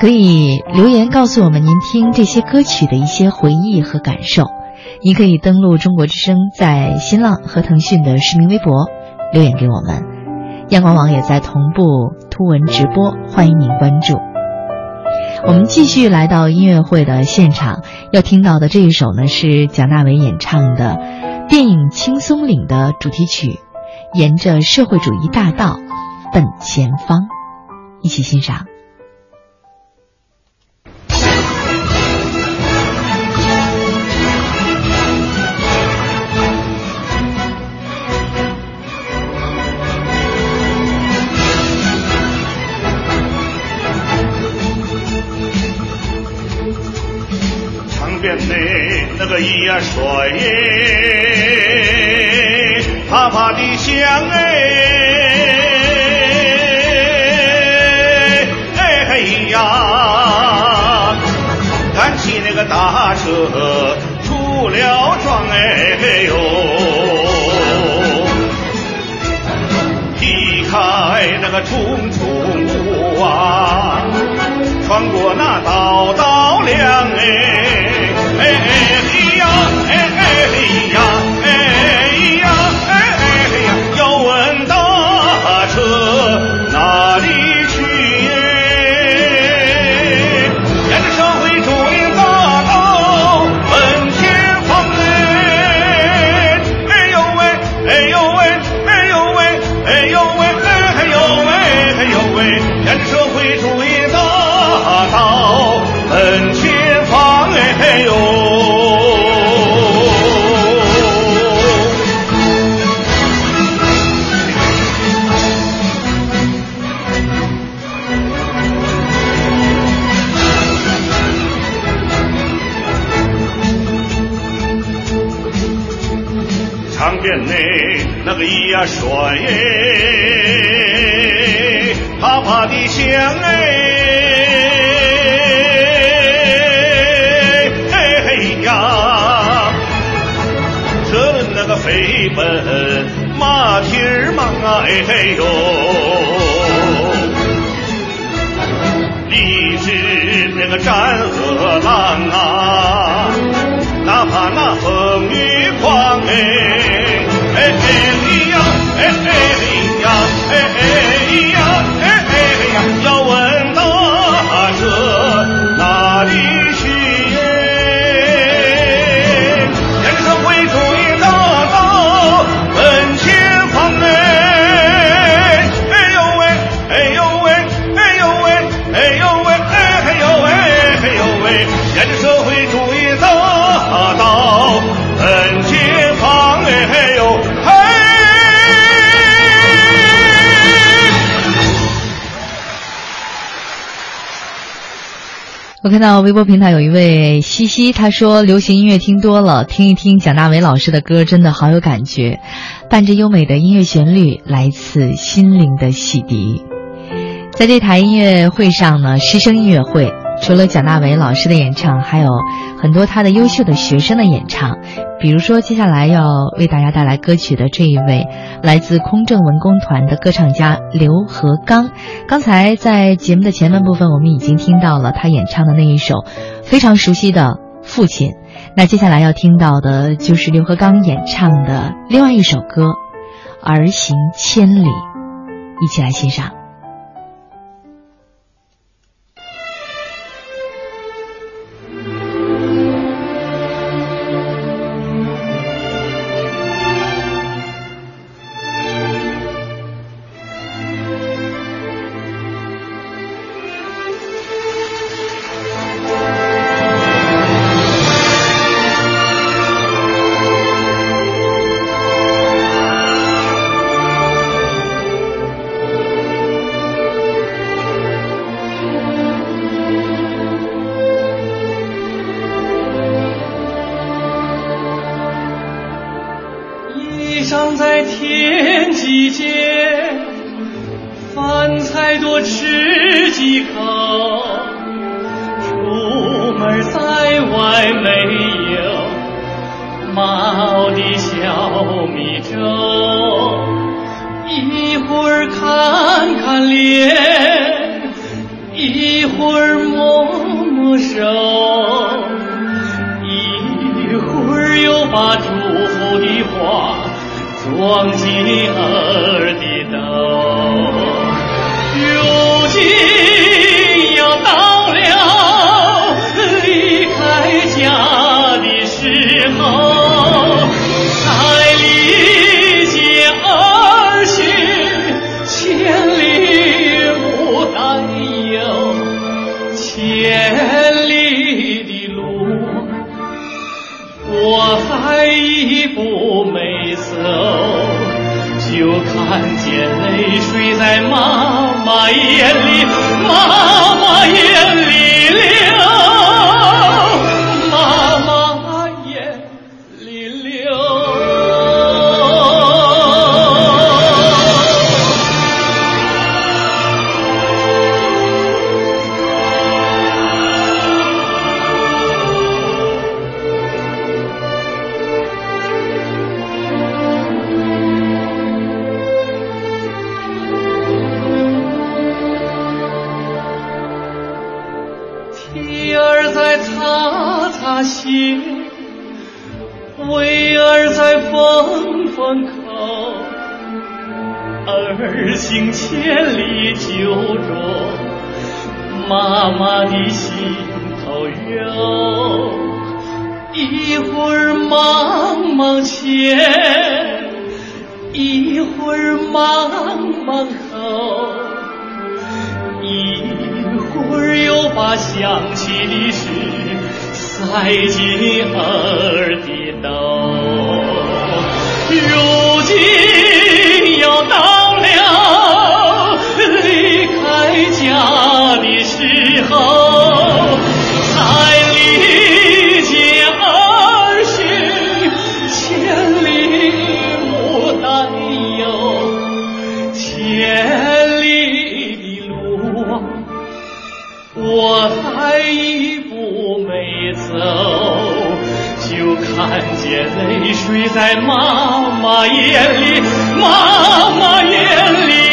可以留言告诉我们您听这些歌曲的一些回忆和感受。您可以登录中国之声在新浪和腾讯的实名微博留言给我们，央广网也在同步图文直播，欢迎您关注。我们继续来到音乐会的现场，要听到的这一首呢是蒋大为演唱的电影《青松岭》的主题曲。沿着社会主义大道奔前方，一起欣赏。哎那个一呀帅耶。啪啪的响哎，哎嘿呀，赶起那个大车出了庄哎呦，劈开那个重重雾啊，穿过那道道梁哎，哎哎哎嘿哟，你是那个战恶狼啊，我看到微博平台有一位西西，他说流行音乐听多了，听一听蒋大为老师的歌，真的好有感觉，伴着优美的音乐旋律，来自心灵的洗涤。在这台音乐会上呢，师生音乐会除了蒋大为老师的演唱，还有很多他的优秀的学生的演唱。比如说，接下来要为大家带来歌曲的这一位，来自空政文工团的歌唱家刘和刚。刚才在节目的前半部分，我们已经听到了他演唱的那一首非常熟悉的《父亲》。那接下来要听到的就是刘和刚演唱的另外一首歌《儿行千里》，一起来欣赏。走就看见泪水在妈妈眼里妈妈眼里。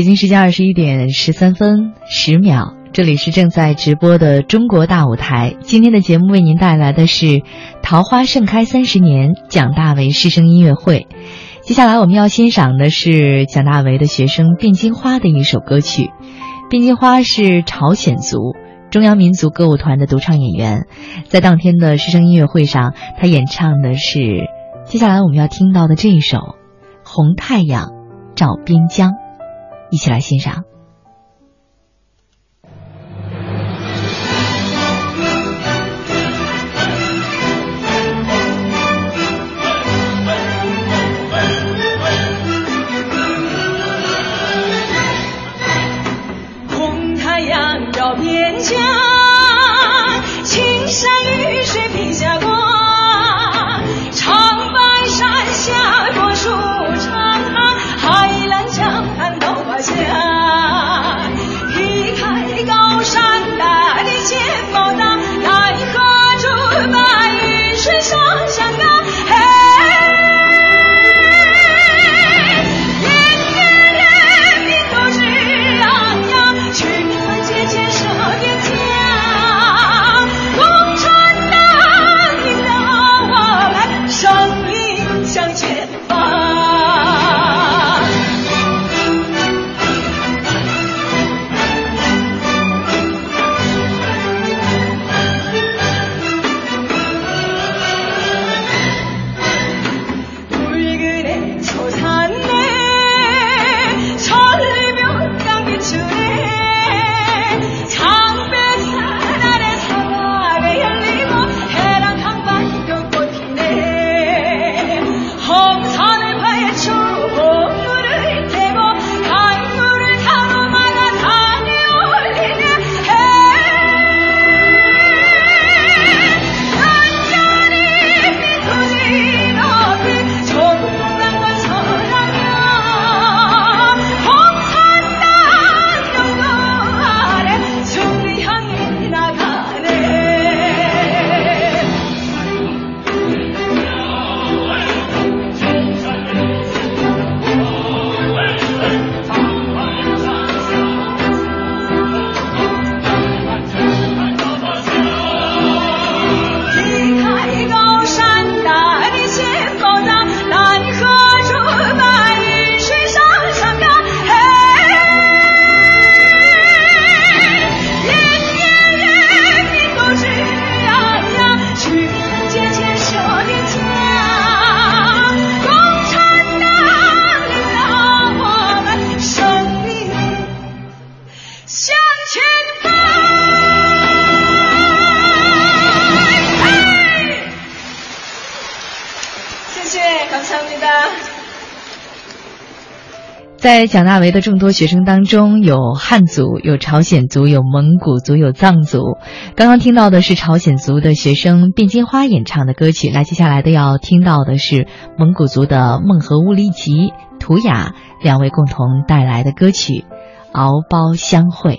北京时间二十一点十三分十秒，这里是正在直播的中国大舞台。今天的节目为您带来的是《桃花盛开三十年》蒋大为师生音乐会。接下来我们要欣赏的是蒋大为的学生卞金花的一首歌曲。卞金花是朝鲜族中央民族歌舞团的独唱演员，在当天的师生音乐会上，他演唱的是接下来我们要听到的这一首《红太阳照边疆》。一起来欣赏。红太阳照边疆，青山绿水감사합니다。在蒋大为的众多学生当中，有汉族、有朝鲜族、有蒙古族、有藏族。刚刚听到的是朝鲜族的学生卞金花演唱的歌曲，那接下来的要听到的是蒙古族的孟和乌力吉、图雅两位共同带来的歌曲《敖包相会》。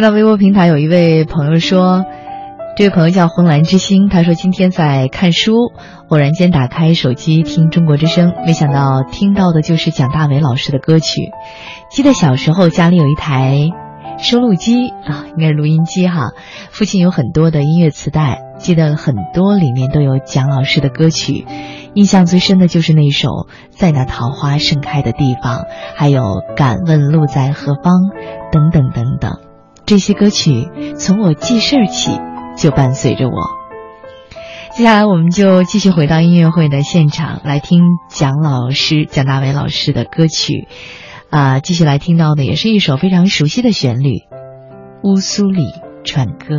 看到微博平台有一位朋友说，这位朋友叫红蓝之星，他说今天在看书，偶然间打开手机听中国之声，没想到听到的就是蒋大为老师的歌曲。记得小时候家里有一台收录机啊，应该是录音机哈，父亲有很多的音乐磁带，记得很多里面都有蒋老师的歌曲，印象最深的就是那首《在那桃花盛开的地方》，还有《敢问路在何方》等等等等。这些歌曲从我记事儿起就伴随着我。接下来，我们就继续回到音乐会的现场，来听蒋老师、蒋大为老师的歌曲。啊，继续来听到的也是一首非常熟悉的旋律，《乌苏里船歌》。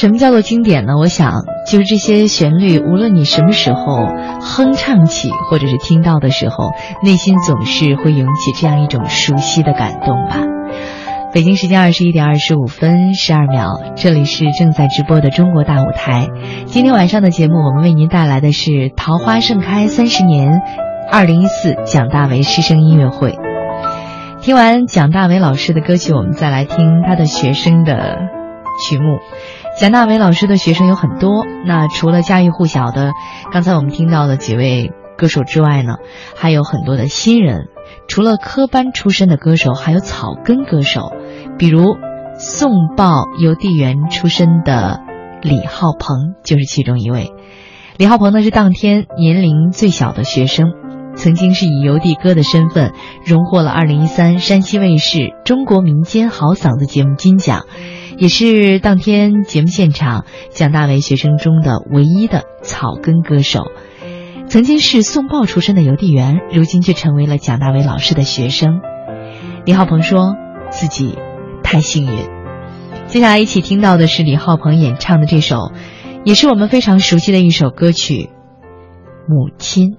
什么叫做经典呢？我想就是这些旋律，无论你什么时候哼唱起，或者是听到的时候，内心总是会涌起这样一种熟悉的感动吧。北京时间二十一点二十五分十二秒，这里是正在直播的中国大舞台。今天晚上的节目，我们为您带来的是《桃花盛开三十年》二零一四蒋大为师生音乐会。听完蒋大为老师的歌曲，我们再来听他的学生的曲目。蒋大为老师的学生有很多，那除了家喻户晓的刚才我们听到的几位歌手之外呢，还有很多的新人。除了科班出身的歌手，还有草根歌手，比如送报邮递员出身的李浩鹏就是其中一位。李浩鹏呢是当天年龄最小的学生，曾经是以邮递哥的身份荣获了2013山西卫视中国民间好嗓子节目金奖。也是当天节目现场蒋大为学生中的唯一的草根歌手，曾经是送报出身的邮递员，如今却成为了蒋大为老师的学生。李浩鹏说自己太幸运。接下来一起听到的是李浩鹏演唱的这首，也是我们非常熟悉的一首歌曲《母亲》。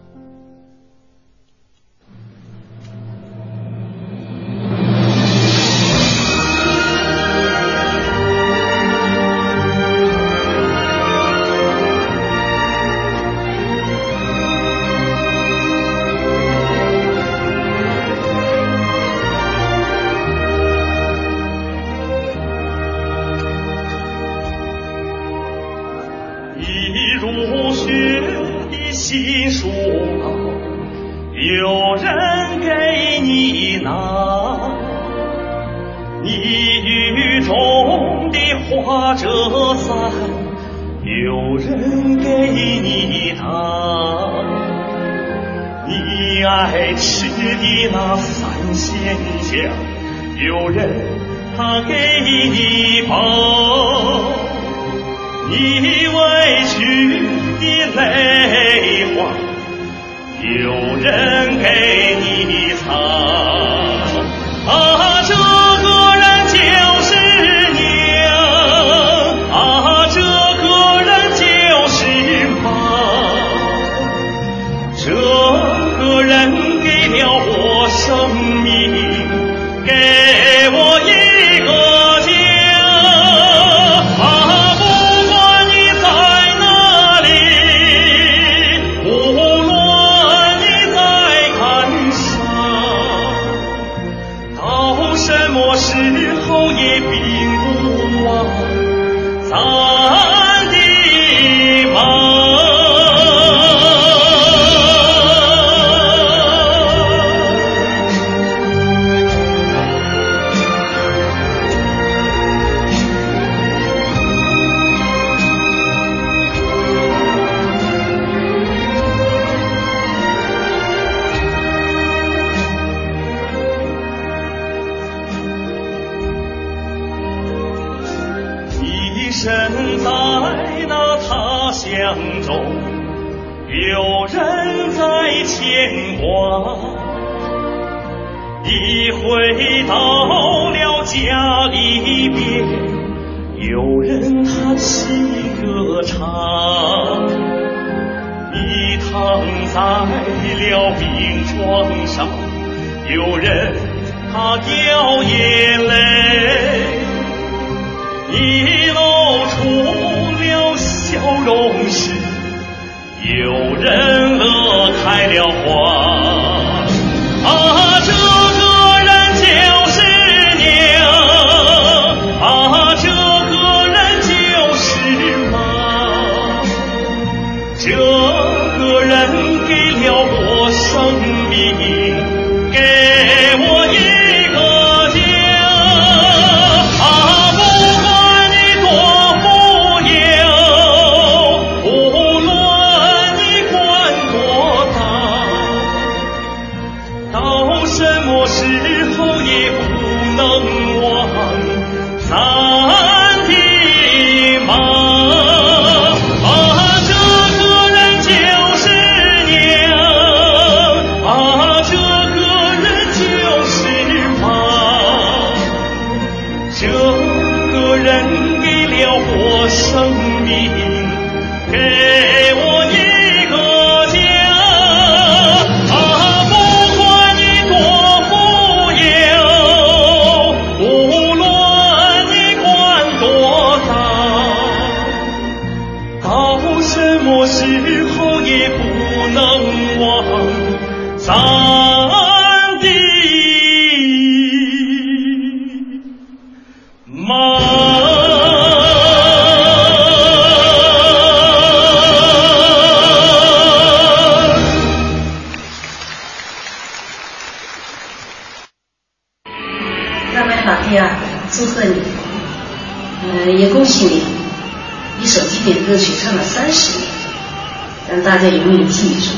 家永远记住，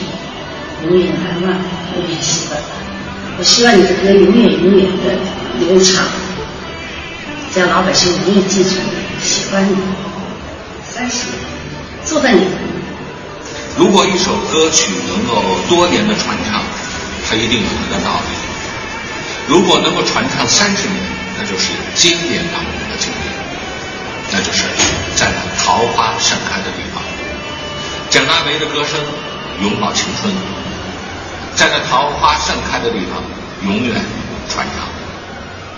永远难忘，永远喜欢。我希望你的歌永远永远的流畅，这样老百姓永远记住你，喜欢你。三十年，祝贺你！如果一首歌曲能够多年的传唱，它一定有它的道理。如果能够传唱三十年，那就是经典当中的经典，那就是在桃花盛开的地方，蒋大为的歌声永葆青春，在那桃花盛开的地方永远传唱。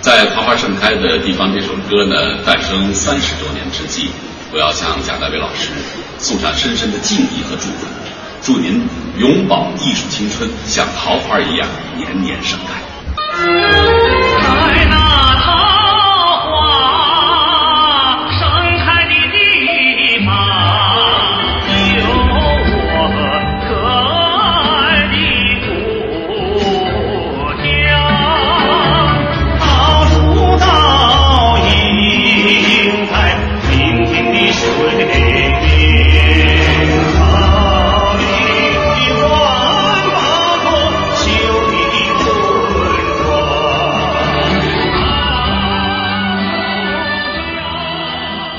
在桃花盛开的地方，这首歌呢诞生三十多年之际，我要向蒋大为老师送上深深的敬意和祝福，祝您永葆艺术青春，像桃花一样年年盛开。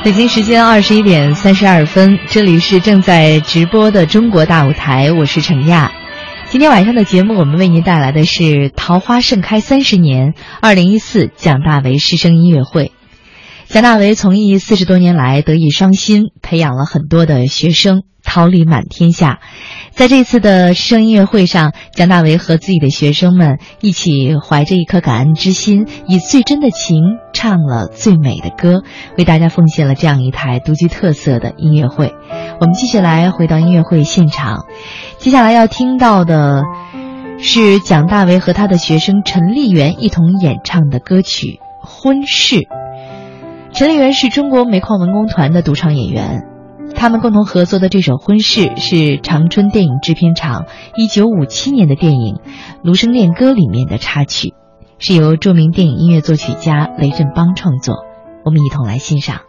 北京时间二十一点三十二分，这里是正在直播的中国大舞台，我是程亚。今天晚上的节目，我们为您带来的是《桃花盛开三十年》二零一四蒋大为师生音乐会。蒋大为从艺四十多年来，德艺双馨，培养了很多的学生，桃李满天下。在这次的师生音乐会上，蒋大为和自己的学生们一起怀着一颗感恩之心，以最真的情唱了最美的歌，为大家奉献了这样一台独具特色的音乐会。我们继续来回到音乐会现场，接下来要听到的是蒋大为和他的学生陈丽媛一同演唱的歌曲《婚事》。陈丽媛是中国煤矿文工团的独唱演员，他们共同合作的这首《婚事》是长春电影制片厂1957年的电影《芦笙恋歌》里面的插曲，是由著名电影音乐作曲家雷振邦创作。我们一同来欣赏。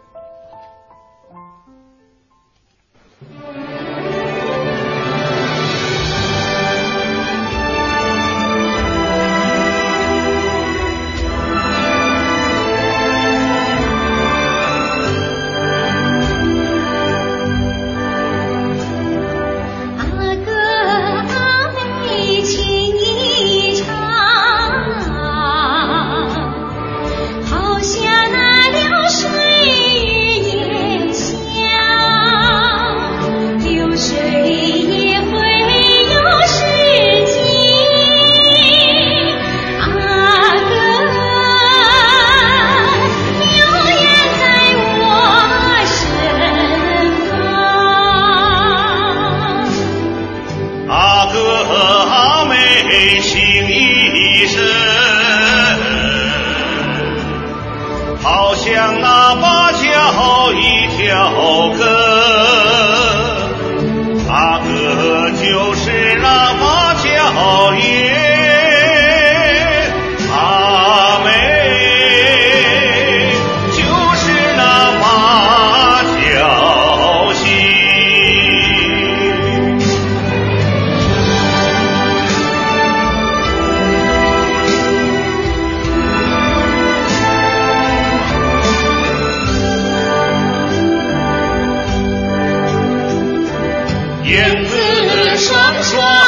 燕子双双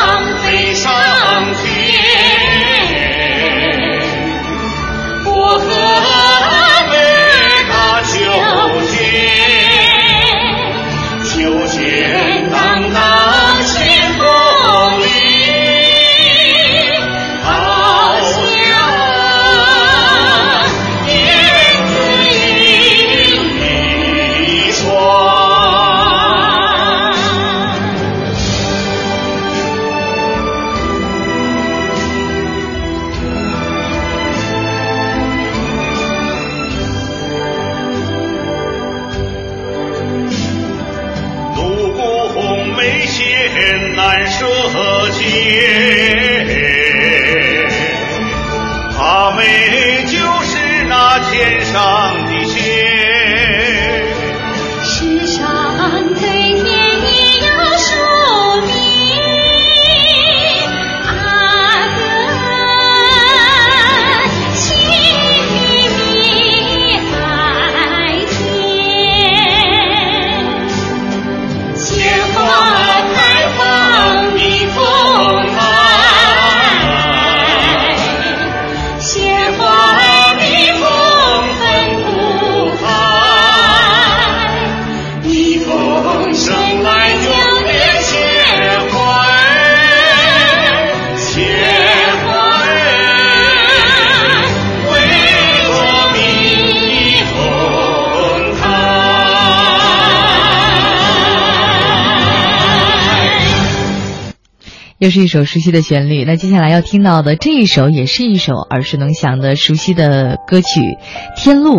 是一首熟悉的旋律。那接下来要听到的这一首，也是一首耳熟能详的熟悉的歌曲《天路》。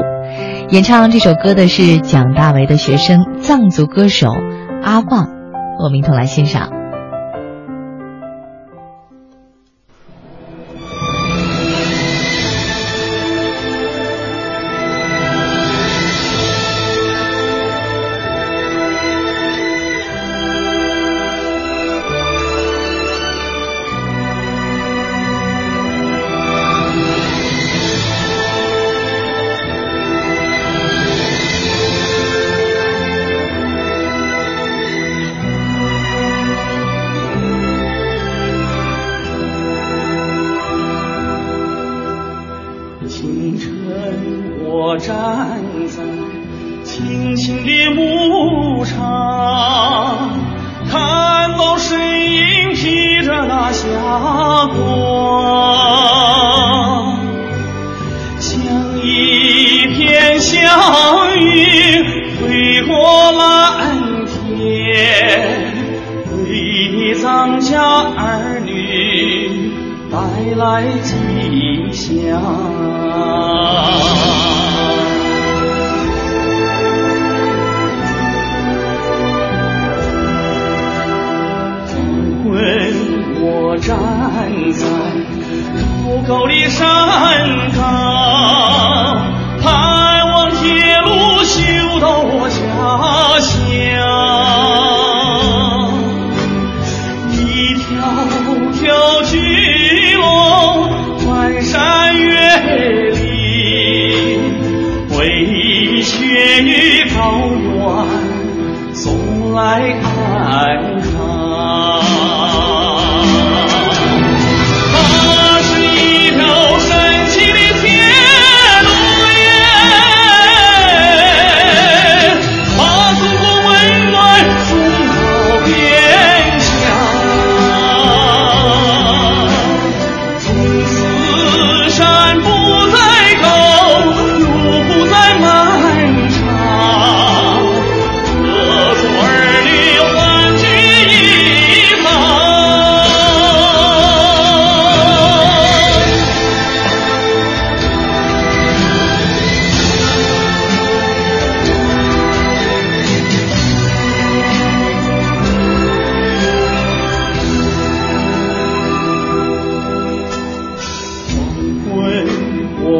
演唱这首歌的是蒋大为的学生藏族歌手阿旺，我们一同来欣赏。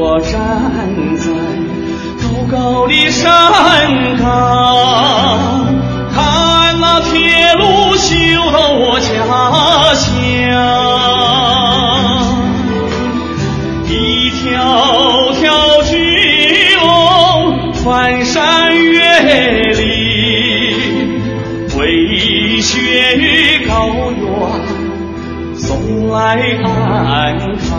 我站在高高的山岗，看那铁路修到我家乡，一条条巨龙翻山越岭，为雪与高原送来安康。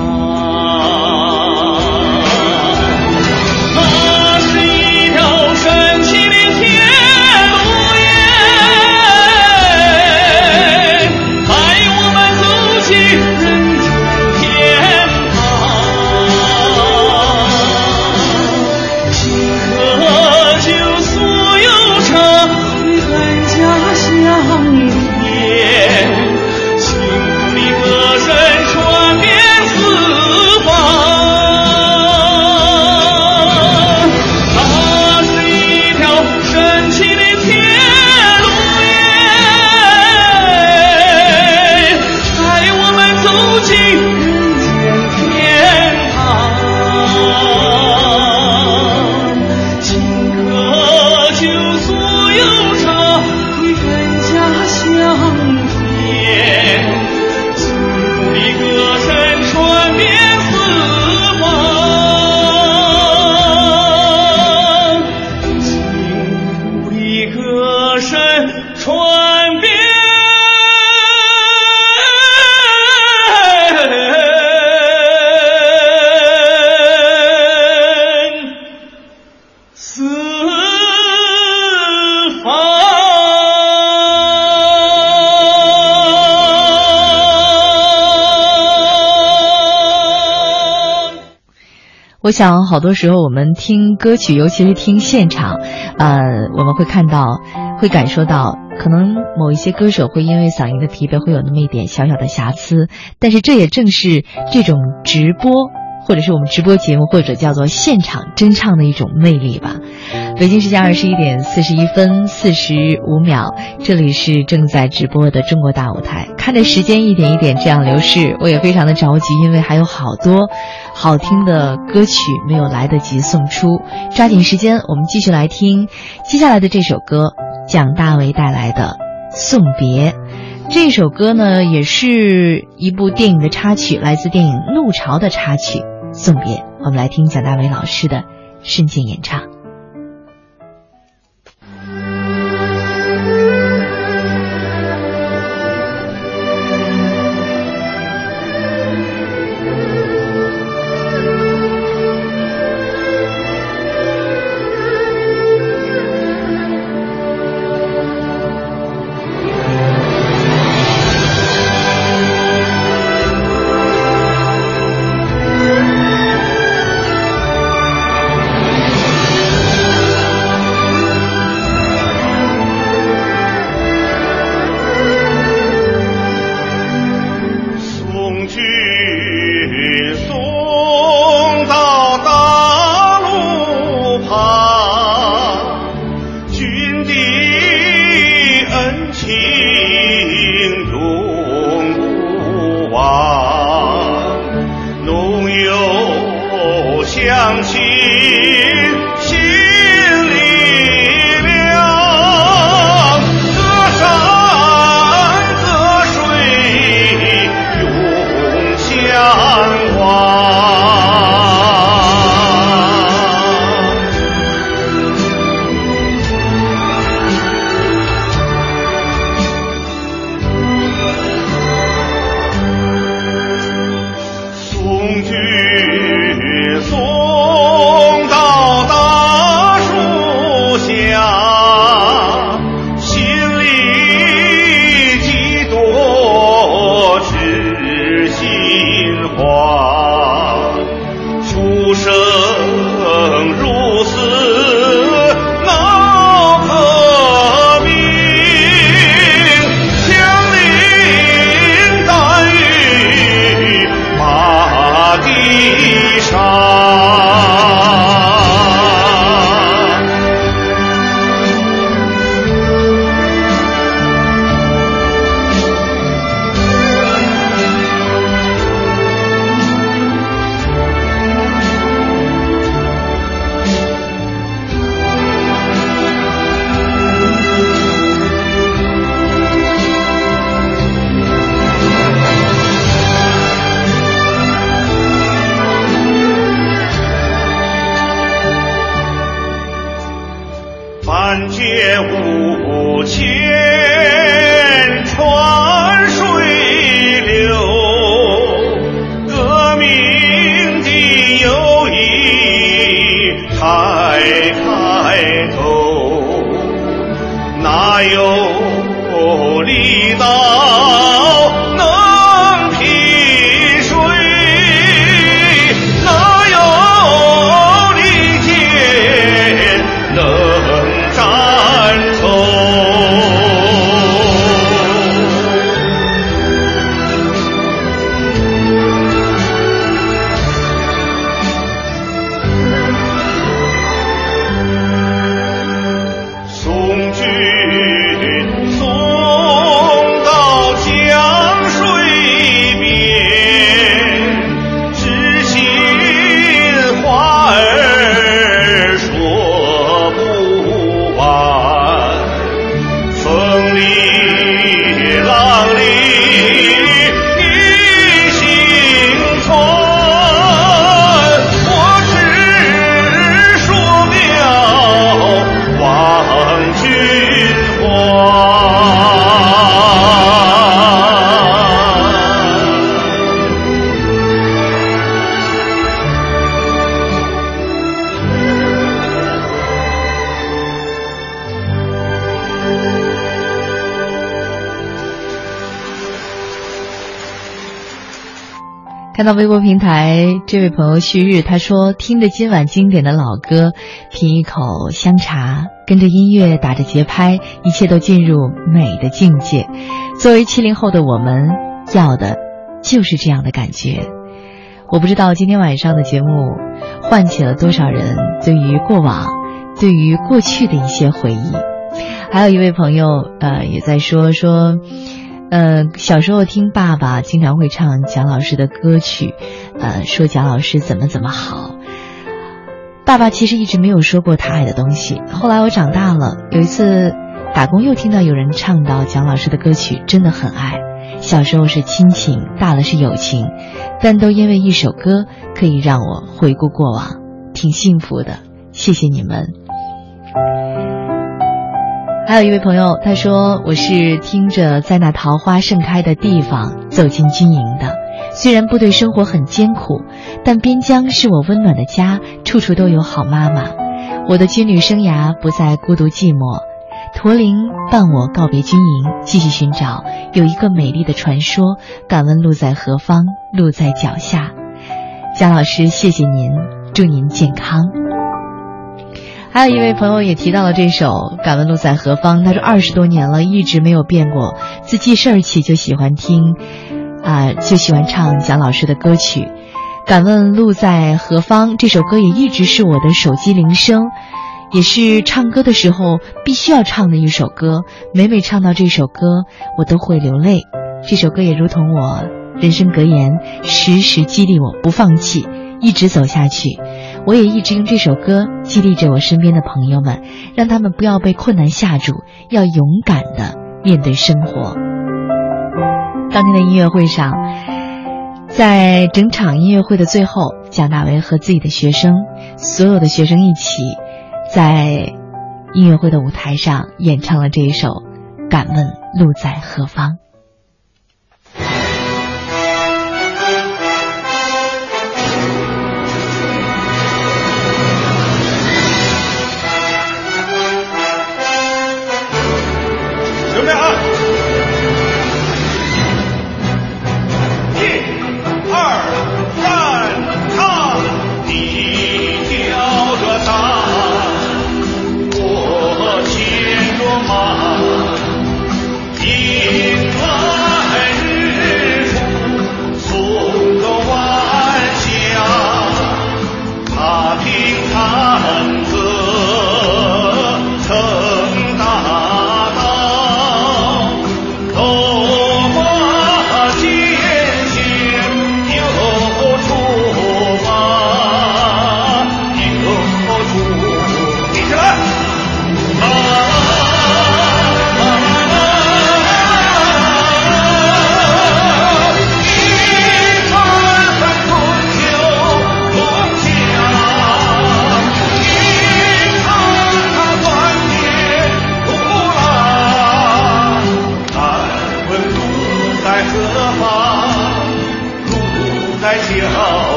想，好多时候我们听歌曲，尤其是听现场，呃，我们会看到，会感受到，可能某一些歌手会因为嗓音的疲惫，会有那么一点小小的瑕疵。但是，这也正是这种直播，或者是我们直播节目，或者叫做现场真唱的一种魅力吧。北京时间二十一点四十一分四十五秒，这里是正在直播的中国大舞台。看着时间一点一点这样流逝，我也非常的着急，因为还有好多好听的歌曲没有来得及送出。抓紧时间，我们继续来听接下来的这首歌，蒋大为带来的《送别》。这首歌呢，也是一部电影的插曲，来自电影《怒潮》的插曲《送别》。我们来听蒋大为老师的深情演唱。平台这位朋友旭日，他说听着今晚经典的老歌，品一口香茶，跟着音乐打着节拍，一切都进入美的境界。作为七零后的我们，要的就是这样的感觉。我不知道今天晚上的节目唤起了多少人对于过往、对于过去的一些回忆。还有一位朋友，呃，也在说说。呃，小时候听爸爸经常会唱蒋老师的歌曲，说蒋老师怎么怎么好。爸爸其实一直没有说过他爱的东西。后来我长大了，有一次打工又听到有人唱到蒋老师的歌曲，真的很爱。小时候是亲情，大了是友情，但都因为一首歌可以让我回顾过往，挺幸福的。谢谢你们。还有一位朋友，他说：“我是听着在那桃花盛开的地方走进军营的。虽然部队生活很艰苦，但边疆是我温暖的家，处处都有好妈妈。我的军旅生涯不再孤独寂寞。驼铃伴我告别军营，继续寻找有一个美丽的传说。敢问路在何方？路在脚下。蒋老师，谢谢您，祝您健康。”还有一位朋友也提到了这首《敢问路在何方》，他说二十多年了，一直没有变过，自记事儿起就喜欢听，啊就喜欢唱蒋老师的歌曲。敢问路在何方？这首歌也一直是我的手机铃声也是唱歌的时候必须要唱的一首歌。每每唱到这首歌我都会流泪。这首歌也如同我人生格言时时激励我不放弃一直走下去。我也一直用这首歌激励着我身边的朋友们让他们不要被困难吓住要勇敢的面对生活。当天的音乐会上在整场音乐会的最后蒋大为和自己的学生所有的学生一起在音乐会的舞台上演唱了这一首敢问路在何方。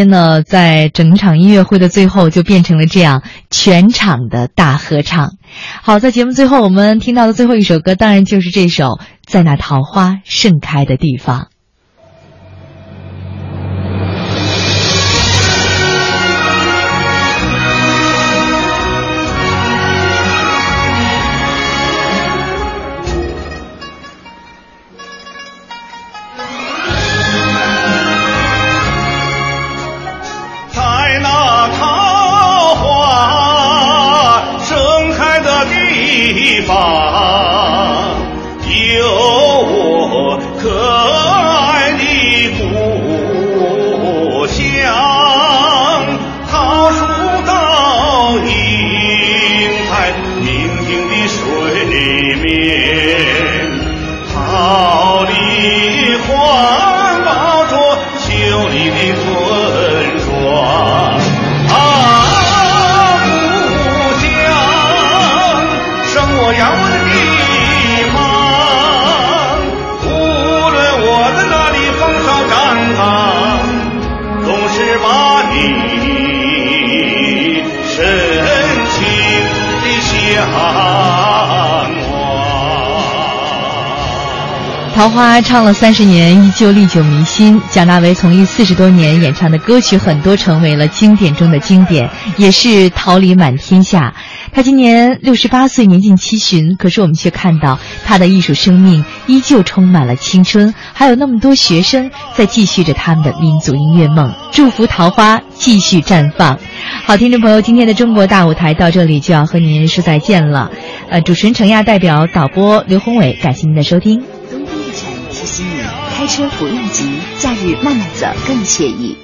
天呢在整场音乐会的最后就变成了这样全场的大合唱。好在节目最后我们听到的最后一首歌当然就是这首在那桃花盛开的地方。桃花唱了三十年，依旧历久弥新。蒋大为从艺四十多年，演唱的歌曲很多成为了经典中的经典，也是桃李满天下。他今年六十八岁，年近七旬，可是我们却看到他的艺术生命依旧充满了青春，还有那么多学生在继续着他们的民族音乐梦。祝福桃花继续绽放。好，听众朋友，今天的中国大舞台到这里就要和您说再见了。呃，主持人程亚代表导播刘宏伟，感谢您的收听。东风日产提醒你：开车不用急，假日慢慢走更惬意。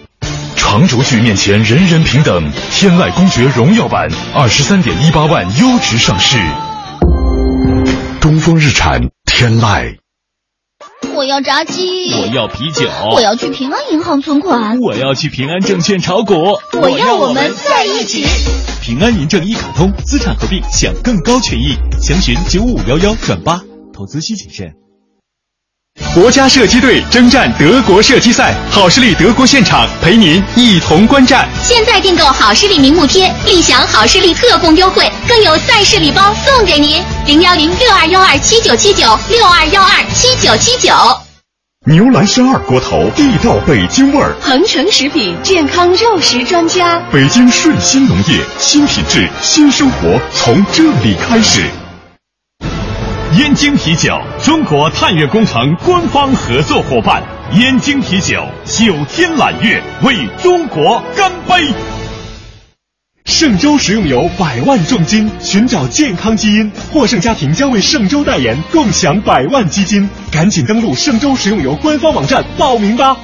长轴距面前人人平等，天籁公爵荣耀版二十三点一八万优质上市。东风日产天籁。我要炸鸡，我要啤酒，我要去平安银行存款，我要去平安证券炒股，我要我们在一起。平安银证一卡通资产合并享更高权益，详询九五幺幺转八。投资需谨慎。国家射击队征战德国射击赛，好视力德国现场陪您一同观战。现在订购好视力明目贴，立享好视力特供优惠，更有赛事礼包送给您。零幺零六二幺二七九七九六二幺二七九七九。牛栏山二锅头，地道北京味儿。恒城食品健康肉食专家，北京顺鑫农业，新品质新生活从这里开始。燕京啤酒，中国探月工程官方合作伙伴。燕京啤酒，九天揽月，为中国干杯！圣州食用油百万重金，寻找健康基因，获胜家庭将为圣州代言，共享百万基金。赶紧登录圣州食用油官方网站报名吧！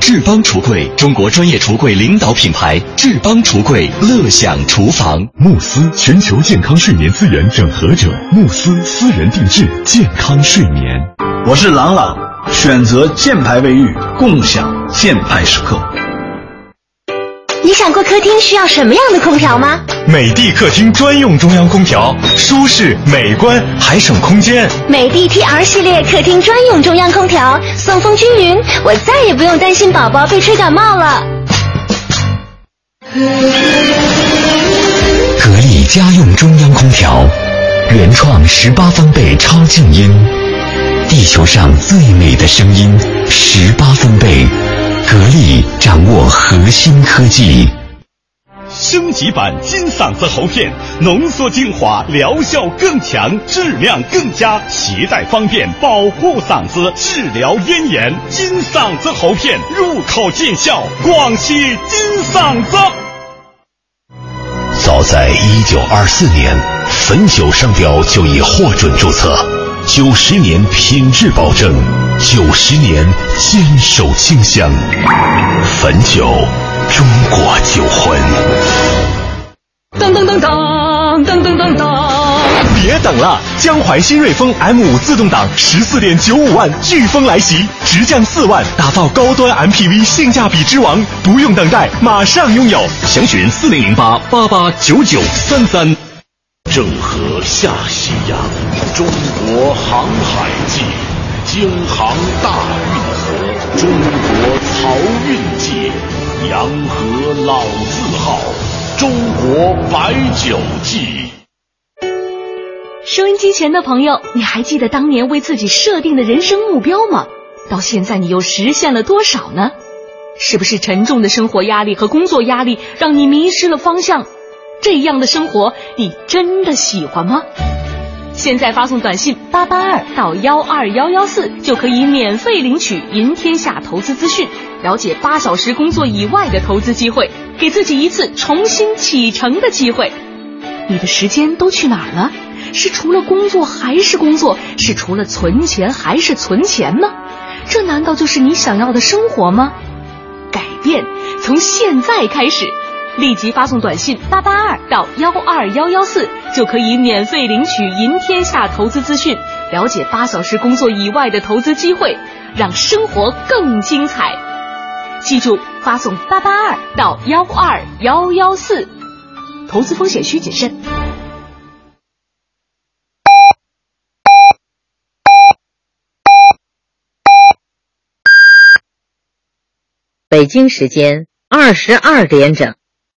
智邦橱柜，中国专业橱柜领导品牌。志邦橱柜，乐享厨房。慕斯，全球健康睡眠资源整合者。慕斯私人定制健康睡眠。我是朗朗，选择箭牌卫浴，共享箭牌时刻。你想过客厅需要什么样的空调吗？美的客厅专用中央空调，舒适美观还省空间。美的 TR 系列客厅专用中央空调，送风均匀，我再也不用担心宝宝被吹感冒了。格力家用中央空调，原创十八分贝超静音，地球上最美的声音，十八分贝。格力掌握核心科技，升级版金嗓子喉片，浓缩精华，疗效更强，质量更佳，携带方便，保护嗓子，治疗咽炎。金嗓子喉片入口见效，广西金嗓子。早在一九二四年，汾酒商标就已获准注册，九十年品质保证。九十年坚守清香，汾酒，中国酒魂。当当当当当当当当！别等了，江淮新瑞风 M 五自动挡十四点九五万飓风来袭，直降四万，打造高端 MPV 性价比之王，不用等待，马上拥有。详询四零零八八八九九三三。郑和下西洋，中国航海记。京杭大运河，中国漕运记，洋河老字号，中国白酒记。收音机前的朋友，你还记得当年为自己设定的人生目标吗？到现在你又实现了多少呢？是不是沉重的生活压力和工作压力让你迷失了方向？这样的生活，你真的喜欢吗？现在发送短信八八二到幺二幺幺四，就可以免费领取赢天下投资资讯，了解八小时工作以外的投资机会，给自己一次重新启程的机会。你的时间都去哪儿了？是除了工作还是工作？是除了存钱还是存钱呢？这难道就是你想要的生活吗？改变从现在开始。立即发送短信八八二到幺二幺幺四，就可以免费领取赢天下投资资讯，了解八小时工作以外的投资机会，让生活更精彩。记住，发送八八二到幺二幺幺四，投资风险需谨慎。北京时间二十二点整。